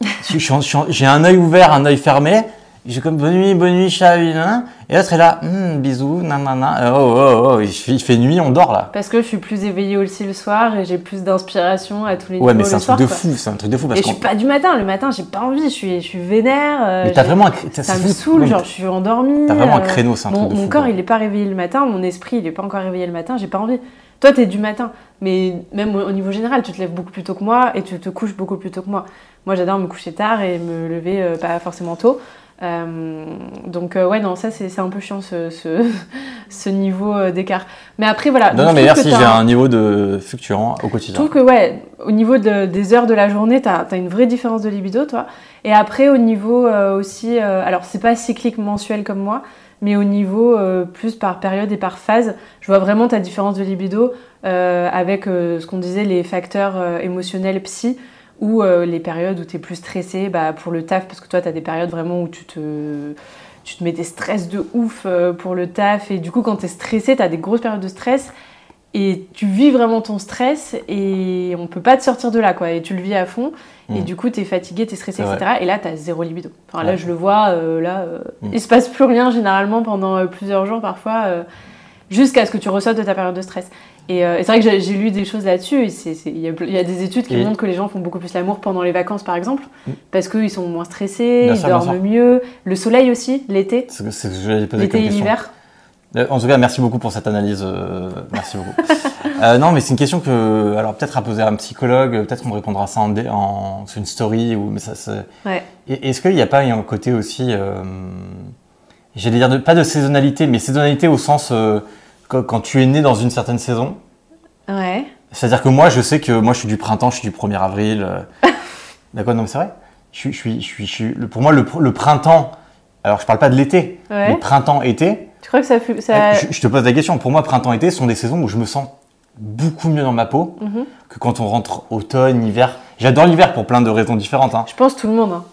J'ai un œil ouvert, un œil fermé. J'ai comme bonne nuit, bonne nuit, chat, nanana. Et l'autre est là, Hum, bisous, nanana. Euh, Oh, oh, oh, il fait, nuit, on dort là. Parce que je suis plus éveillée aussi le soir et j'ai plus d'inspiration à tous les Ouais, mais niveaux c'est un le soir, truc de fou, c'est un truc de fou parce Et je suis pas du matin, le matin j'ai pas envie, je suis, je suis vénère. euh, Mais t'as vraiment un. Ça c'est me fou. saoule, Ouais, mais genre je suis endormie. T'as vraiment un euh, créneau, c'est un Mon, truc de mon fou. corps quoi. il est pas réveillé le matin, mon esprit il est pas encore réveillé le matin, j'ai pas envie. Toi t'es du matin, mais même au au niveau général, tu te lèves beaucoup plus tôt que moi et tu te couches beaucoup plus tôt que moi. Moi j'adore me coucher tard et me lever euh, pas forcément tôt. Euh, donc euh, ouais non ça c'est un peu chiant ce, ce, ce niveau euh, d'écart. Mais après voilà. Non, non, mais je merci, j'ai un niveau de fluctuant au je quotidien. trouve que ouais, au niveau de- des heures de la journée, t'as as une vraie différence de libido, toi. Et après, au niveau euh, aussi, alors c'est pas cyclique mensuel comme moi, mais au niveau plus par période et par phase, je vois vraiment ta différence de libido avec ce qu'on disait les facteurs émotionnels psy ou euh, les périodes où tu es plus stressé bah, pour le taf, parce que toi, tu as des périodes vraiment où tu te, tu te mets des stress de ouf euh, pour le taf, et du coup, quand tu es stressé, tu as des grosses périodes de stress, et tu vis vraiment ton stress, et on peut pas te sortir de là, quoi, et tu le vis à fond, et Mm. du coup, tu es fatigué, tu es stressé, etc. Et là, tu as zéro libido. Enfin, là, Ouais. je le vois, euh, là, euh, Mm. il se passe plus rien généralement pendant plusieurs jours, parfois. jusqu'à ce que tu ressortes de ta période de stress. Et, euh, et c'est vrai que j'ai- lu des choses là-dessus, c'est- c'est- il y, a y des études qui Et- montrent que les gens font beaucoup plus l'amour pendant les vacances, par exemple, Mm. parce qu'ils sont moins stressés, Bien ils sûr, dorment mieux. Le soleil aussi, l'été, C'est ce que j'allais poser l'été et l'hiver. Euh, En tout cas, merci beaucoup pour cette analyse. euh, merci beaucoup. Euh, non, mais c'est une question que, alors peut-être à poser à un psychologue, peut-être qu'on me répondra ça en, en sur une story ou mais ça. c'est- Ouais. Est-ce qu'il n'y a pas un côté aussi, j'allais dire de- pas de saisonnalité, mais saisonnalité au sens quand, tu es né dans une certaine saison. Ouais. C'est-à-dire que moi, je sais que moi, je suis du printemps, je suis du 1er avril. euh. D'accord, non, mais c'est vrai. Je suis, je suis, je suis, pour moi, le, pr- le printemps. Alors, je parle pas de l'été, Ouais. mais printemps, été. Tu crois que ça... ça... Eh, Je, je te pose la question. Pour moi, printemps-été sont des saisons où je me sens beaucoup mieux dans ma peau Mhm. que quand on rentre automne, hiver. J'adore l'hiver pour plein de raisons différentes. Hein. Je pense tout le monde. hein.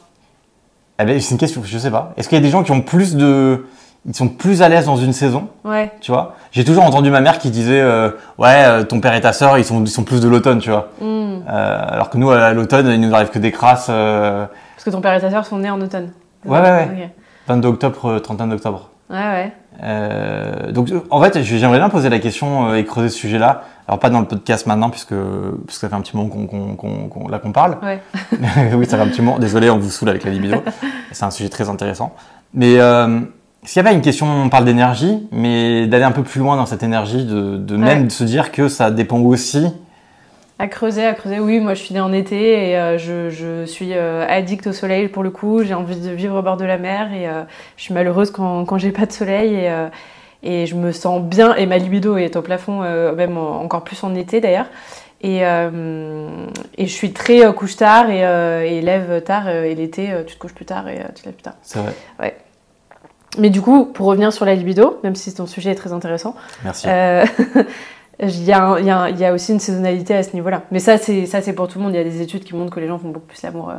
Eh ben, c'est une question, je sais pas. Est-ce qu'il y a des gens qui ont plus de. Ils sont plus à l'aise dans une saison, Ouais. tu vois J'ai toujours entendu ma mère qui disait euh, Ouais, euh, ton père et ta sœur, ils sont, ils sont plus de l'automne, tu vois. Hmm. Euh, alors que nous, à l'automne, il nous arrive que des crasses. euh, Parce que ton père et ta sœur sont nés en automne. Ouais, ouais, ouais. Ok. 22 octobre, euh, 31 octobre. Ouais, ouais. Euh, donc, en fait, j'aimerais bien poser la question euh, et creuser ce sujet-là. Alors, pas dans le podcast maintenant, puisque, puisque ça fait un petit moment qu'on qu'on- qu'on- qu'on- là qu'on parle. Ouais. oui, ça fait un petit moment. Désolé, on vous saoule avec la libido. C'est un sujet très intéressant. Mais euh, s'il y avait une question, on parle d'énergie, mais d'aller un peu plus loin dans cette énergie, de, de même Ouais. de se dire que ça dépend aussi. À creuser, à creuser. Oui, moi je suis née en été et euh, je, je suis euh, addict au soleil pour le coup. J'ai envie de vivre au bord de la mer et euh, je suis malheureuse quand, quand j'ai pas de soleil et, euh, et je me sens bien. Et ma libido est au plafond, même en- encore plus en été d'ailleurs. Et, et je suis très couche tard et, et lève tard. et l'été, tu te couches plus tard et tu te lèves plus tard. C'est vrai. Mais du coup, pour revenir sur la libido, même si ton sujet est très intéressant, Merci. euh, il y, a un- il y a un- il y a aussi une saisonnalité à ce niveau-là. Mais ça, c'est ça, c'est pour tout le monde. Il y a des études qui montrent que les gens font beaucoup plus l'amour euh,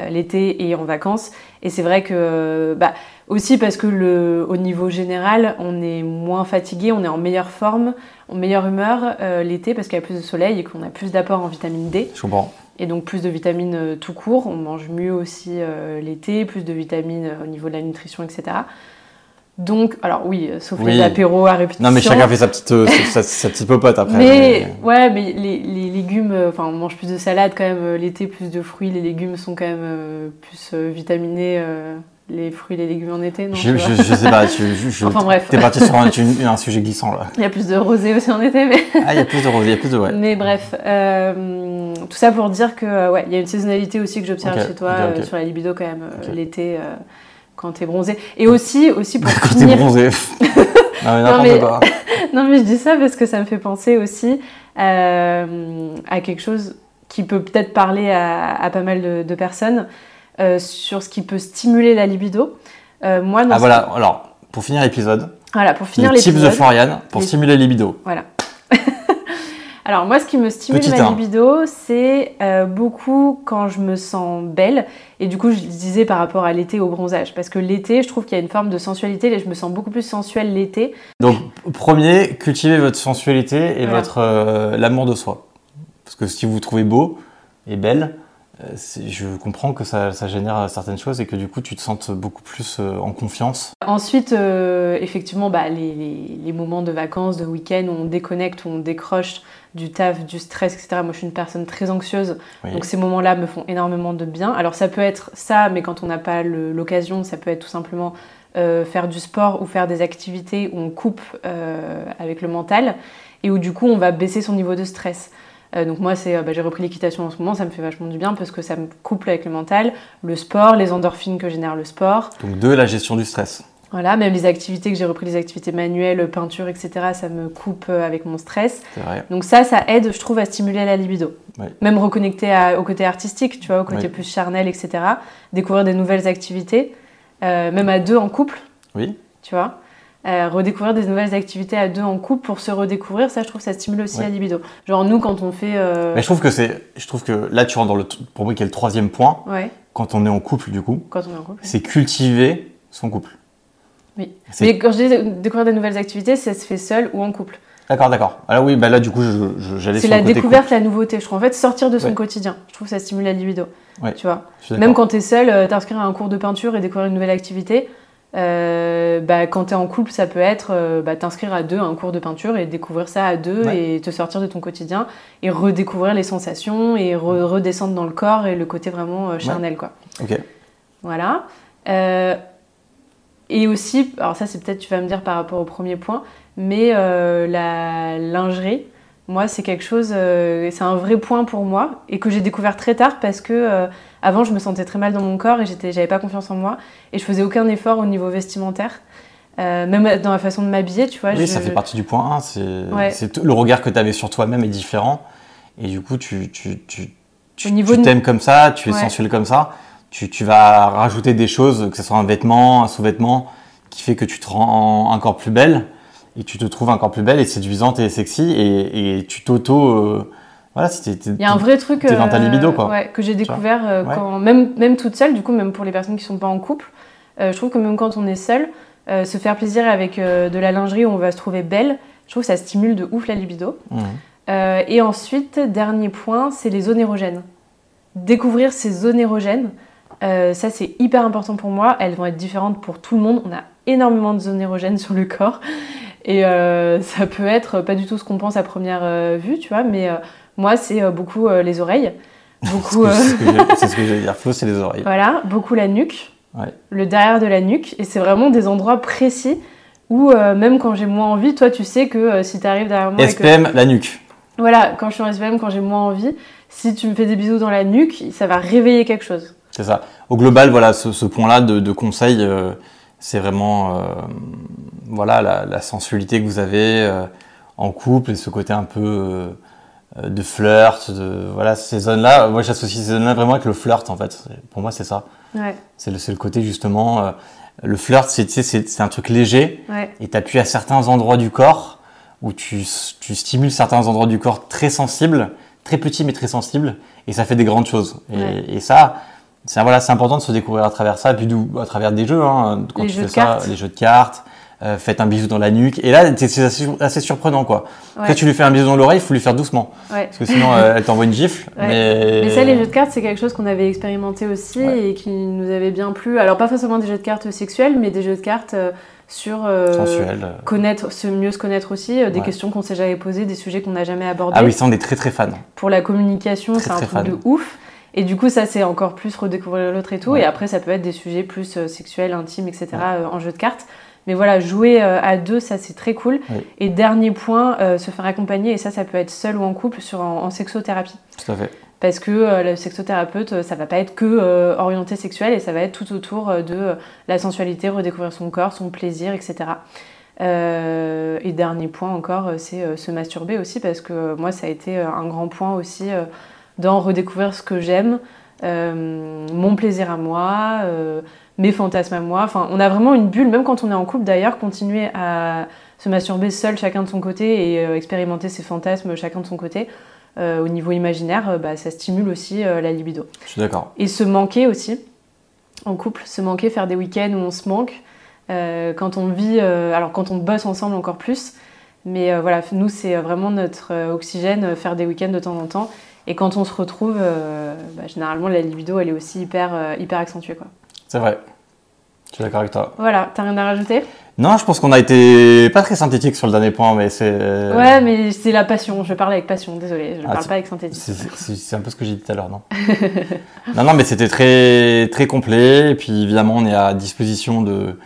euh, l'été et en vacances. Et c'est vrai que, bah, aussi parce que le, au niveau général, on est moins fatigué, on est en meilleure forme, en meilleure humeur euh, l'été parce qu'il y a plus de soleil et qu'on a plus d'apport en vitamine D Je comprends. Et donc plus de vitamines euh, tout court. On mange mieux aussi euh, l'été, plus de vitamines euh, au niveau de la nutrition, etc. Donc, alors oui, sauf Oui. les apéros à répétition. Non, mais chacun fait sa petite, euh, sa, sa petite popote après. Mais ouais, mais les, les légumes, enfin on mange plus de salade quand même l'été, plus de fruits. Les légumes sont quand même euh, plus vitaminés. Les fruits, les légumes en été, non je, sais pas, je, je, Enfin, bref. T'es parti sur un, sujet glissant là. Il y a plus de rosé aussi en été, mais, Ah, il y a plus de rose, il y a plus de ouais. mais bref. euh, tout ça pour dire que euh, ouais, il y a une saisonnalité aussi que j'observe chez toi euh, sur la libido quand même l'été euh, quand t'es bronzé. Et aussi, aussi pour Quand t'es bronzé. non, mais n'importe mais-. Non, mais je dis ça parce que ça me fait penser aussi à quelque chose qui peut peut-être parler à, à pas mal de, de personnes euh, sur ce qui peut stimuler la libido. Euh, moi, Ah voilà, alors, pour finir l'épisode, voilà, pour finir les tips de. Florian pour Les- stimuler la libido. Voilà. Alors moi, ce qui me stimule Petit ma libido, c'est euh, beaucoup quand je me sens belle. Et du coup, je disais par rapport à l'été au bronzage. Parce que l'été, je trouve qu'il y a une forme de sensualité. Et je me sens beaucoup plus sensuelle l'été. Donc, premier, cultivez votre sensualité et Voilà. votre l'amour de soi. Parce que si vous vous trouvez beau et belle, je comprends que ça, ça génère certaines choses et que du coup, tu te sentes beaucoup plus euh, en confiance. Ensuite, euh, effectivement, bah, les, les- les moments de vacances, de week-end où on déconnecte, où on décroche du taf, du stress, etc. Moi, je suis une personne très anxieuse, Oui. donc ces moments-là me font énormément de bien. Alors, ça peut être ça, mais quand on n'a pas l'occasion, ça peut être tout simplement euh, faire du sport ou faire des activités où on coupe euh, avec le mental et où du coup, on va baisser son niveau de stress. Euh, donc moi, c'est, euh, bah, j'ai repris l'équitation en ce moment, ça me fait vachement du bien parce que ça me couple avec le mental, le sport, les endorphines que génère le sport. Donc, deux, la gestion du stress. Voilà, même les activités que j'ai repris, les activités manuelles, peinture, etc., ça me coupe euh, avec mon stress. C'est vrai. Donc ça, ça aide, je trouve, à stimuler la libido. Même reconnecter à- au côté artistique, tu vois, au côté plus charnel, etc. Découvrir des nouvelles activités, euh, même à deux en couple, Oui. tu vois? Euh, redécouvrir des nouvelles activités à deux en couple pour se redécouvrir, ça, je trouve, ça stimule aussi Ouais. la libido. Genre nous, quand on fait... euh, Mais je trouve que c'est, je trouve que là, tu rentres dans le, pour moi, qui est le troisième point, Ouais, quand on est en couple, du coup, quand on est en couple. c'est cultiver son couple. Oui. Mais quand je dis découvrir des nouvelles activités, ça se fait seul ou en couple. D'accord, d'accord. Alors oui, bah là, du coup, j'allais C'est la côté découverte, la nouveauté. Je trouve en fait sortir de son Ouais. quotidien. Je trouve que ça stimule la libido. Ouais. Tu vois. Même quand t'es seul, euh, t'inscrire à un cours de peinture et découvrir une nouvelle activité. Euh, bah, quand t'es en couple, ça peut être euh, bah, t'inscrire à deux à un cours de peinture et découvrir ça à deux Ouais. et te sortir de ton quotidien et redécouvrir les sensations et re- redescendre dans le corps et le côté vraiment euh, charnel quoi. Ok. Voilà. Et aussi, alors ça c'est peut-être tu vas me dire par rapport au premier point, mais la lingerie, moi c'est quelque chose, c'est un vrai point pour moi et que j'ai découvert très tard parce que avant je me sentais très mal dans mon corps et j'avais pas confiance en moi et je faisais aucun effort au niveau vestimentaire, Euh, même dans la façon de m'habiller, tu vois. Oui, je- ça fait partie du point 1. C'est, Ouais. c'est tout- le regard que tu avais sur toi-même est différent. Et du coup, tu, tu, tu, tu, de- t'aimes comme ça, tu es Ouais. sensuel comme ça. Tu, tu vas rajouter des choses, que ce soit un vêtement, un sous-vêtement, qui fait que tu te rends encore plus belle. et tu te trouves encore plus belle et séduisante et sexy et, et tu t'auto euh, voilà Il y a un vrai truc dans ta libido, quoi. ouais, que j'ai découvert euh, quand, même, même toute seule, du coup, même pour les personnes qui sont pas en couple. euh, je trouve que même quand on est seul, euh, se faire plaisir avec euh, de la lingerie où on va se trouver belle, je trouve que ça stimule de ouf la libido. Euh, et ensuite, dernier point, c'est les zones érogènes. Découvrir ces zones érogènes, euh, ça c'est hyper important pour moi. Elles vont être différentes pour tout le monde. On a énormément de zones érogènes sur le corps. Et euh, ça peut être pas du tout ce qu'on pense à première euh, vue, tu vois. Mais euh, moi, c'est euh, beaucoup euh, les oreilles. C'est Beaucoup, ce que- euh, c'est ce que que j'allais dire Flo c'est les oreilles voilà, beaucoup la nuque, Ouais. le derrière de la nuque. Et c'est vraiment des endroits précis où, euh, même quand j'ai moins envie, toi, tu sais que euh, si t'arrives derrière moi et que SPM la nuque voilà, quand je suis en SPM, quand j'ai moins envie, si tu me fais des bisous dans la nuque, ça va réveiller quelque chose. C'est ça. Au global, voilà, ce, ce point-là de, de conseil, euh, c'est vraiment, euh, voilà, la, la sensualité que vous avez euh, en couple et ce côté un peu euh, euh, de flirt, de, voilà, ces zones-là. Moi, j'associe ces zones-là vraiment avec le flirt, en fait. Pour moi, c'est ça. Ouais, C'est le, le côté justement, euh, le flirt, c'est, un truc léger ouais, et t'appuies à certains endroits du corps où tu, tu stimules certains endroits du corps très sensibles, très petits mais très sensibles, et ça fait des grandes choses. Et, Ouais. et ça, c'est voilà, c'est important de se découvrir à travers ça, et puis à travers des jeux, hein, quand Les tu jeux fais ça, cartes. les jeux de cartes. Euh, faites un bisou dans la nuque et là c'est assez, assez surprenant quoi. Après tu lui fais un bisou dans l'oreille, il faut lui faire doucement ouais. parce que sinon euh, elle t'envoie une gifle. Ouais. Mais... Mais ça, les jeux de cartes, c'est quelque chose qu'on avait expérimenté aussi et qui nous avait bien plu. Alors, pas forcément des jeux de cartes sexuels, mais des jeux de cartes euh, sur sensuel. connaître, se mieux se connaître aussi, des questions qu'on s'est jamais posées, des sujets qu'on n'a jamais abordés. Ah oui, ça on est très très fan. Pour la communication, c'est un très truc fan. de ouf. Et du coup, ça, c'est encore plus redécouvrir l'autre et tout. Et après, ça peut être des sujets plus sexuels, intimes, etc. en jeu de cartes. Mais voilà, jouer euh, à deux, ça, c'est très cool. Oui. Et dernier point, euh, se faire accompagner. Et ça, ça peut être seul ou en couple sur, en, en sexothérapie. Tout à fait. Parce que euh, le sexothérapeute, ça va pas être que euh, orienté sexuel et ça va être tout autour de la sensualité, redécouvrir son corps, son plaisir, etc. Euh, et dernier point encore, c'est euh, se masturber aussi parce que euh, moi, ça a été un grand point aussi dans redécouvrir ce que j'aime, mon plaisir à moi, mes fantasmes à moi. Enfin, on a vraiment une bulle, même quand on est en couple d'ailleurs, continuer à se masturber seul, chacun de son côté, et euh, expérimenter ses fantasmes chacun de son côté. euh, au niveau imaginaire, euh, bah, ça stimule aussi la libido. Je suis d'accord. Et se manquer aussi, en couple, se manquer, faire des week-ends où on se manque. Quand on vit, alors quand on bosse ensemble encore plus, mais voilà, nous c'est vraiment notre oxygène, faire des week-ends de temps en temps. Et quand on se retrouve, bah, généralement la libido elle est aussi hyper, hyper accentuée. Quoi. C'est vrai. Je suis d'accord avec toi. Voilà, t'as rien à rajouter? Non, je pense qu'on a été pas très synthétique sur le dernier point, mais c'est. Ouais, mais c'est la passion, je parle avec passion, désolé, je Ah, parle pas avec synthétique. C'est un peu ce que j'ai dit tout à l'heure, non? Non, non, mais c'était très, très complet. Et puis évidemment, on est à disposition de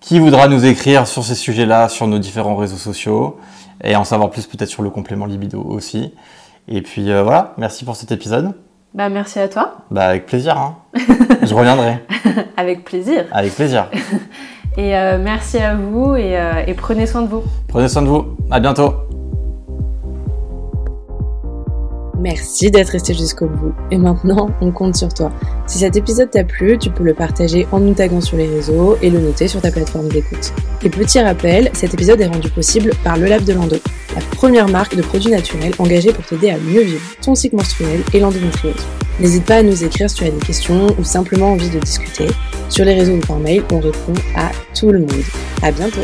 qui voudra nous écrire sur ces sujets-là sur nos différents réseaux sociaux et en savoir plus peut-être sur le complément libido aussi. Et puis euh, voilà, merci pour cet épisode. Bah merci à toi, Bah avec plaisir, hein. Je reviendrai. avec plaisir. Avec plaisir. Et euh, merci à vous et, euh, et prenez soin de vous. Prenez soin de vous. À bientôt. Merci d'être resté jusqu'au bout. Et maintenant, on compte sur toi. Si cet épisode t'a plu, tu peux le partager en nous taguant sur les réseaux et le noter sur ta plateforme d'écoute. Et petit rappel, cet épisode est rendu possible par Le Lab de Lando, la première marque de produits naturels engagée pour t'aider à mieux vivre ton cycle menstruel et l'endométriose. N'hésite pas à nous écrire si tu as des questions ou simplement envie de discuter. Sur les réseaux ou par mail, on répond à tout le monde. À bientôt!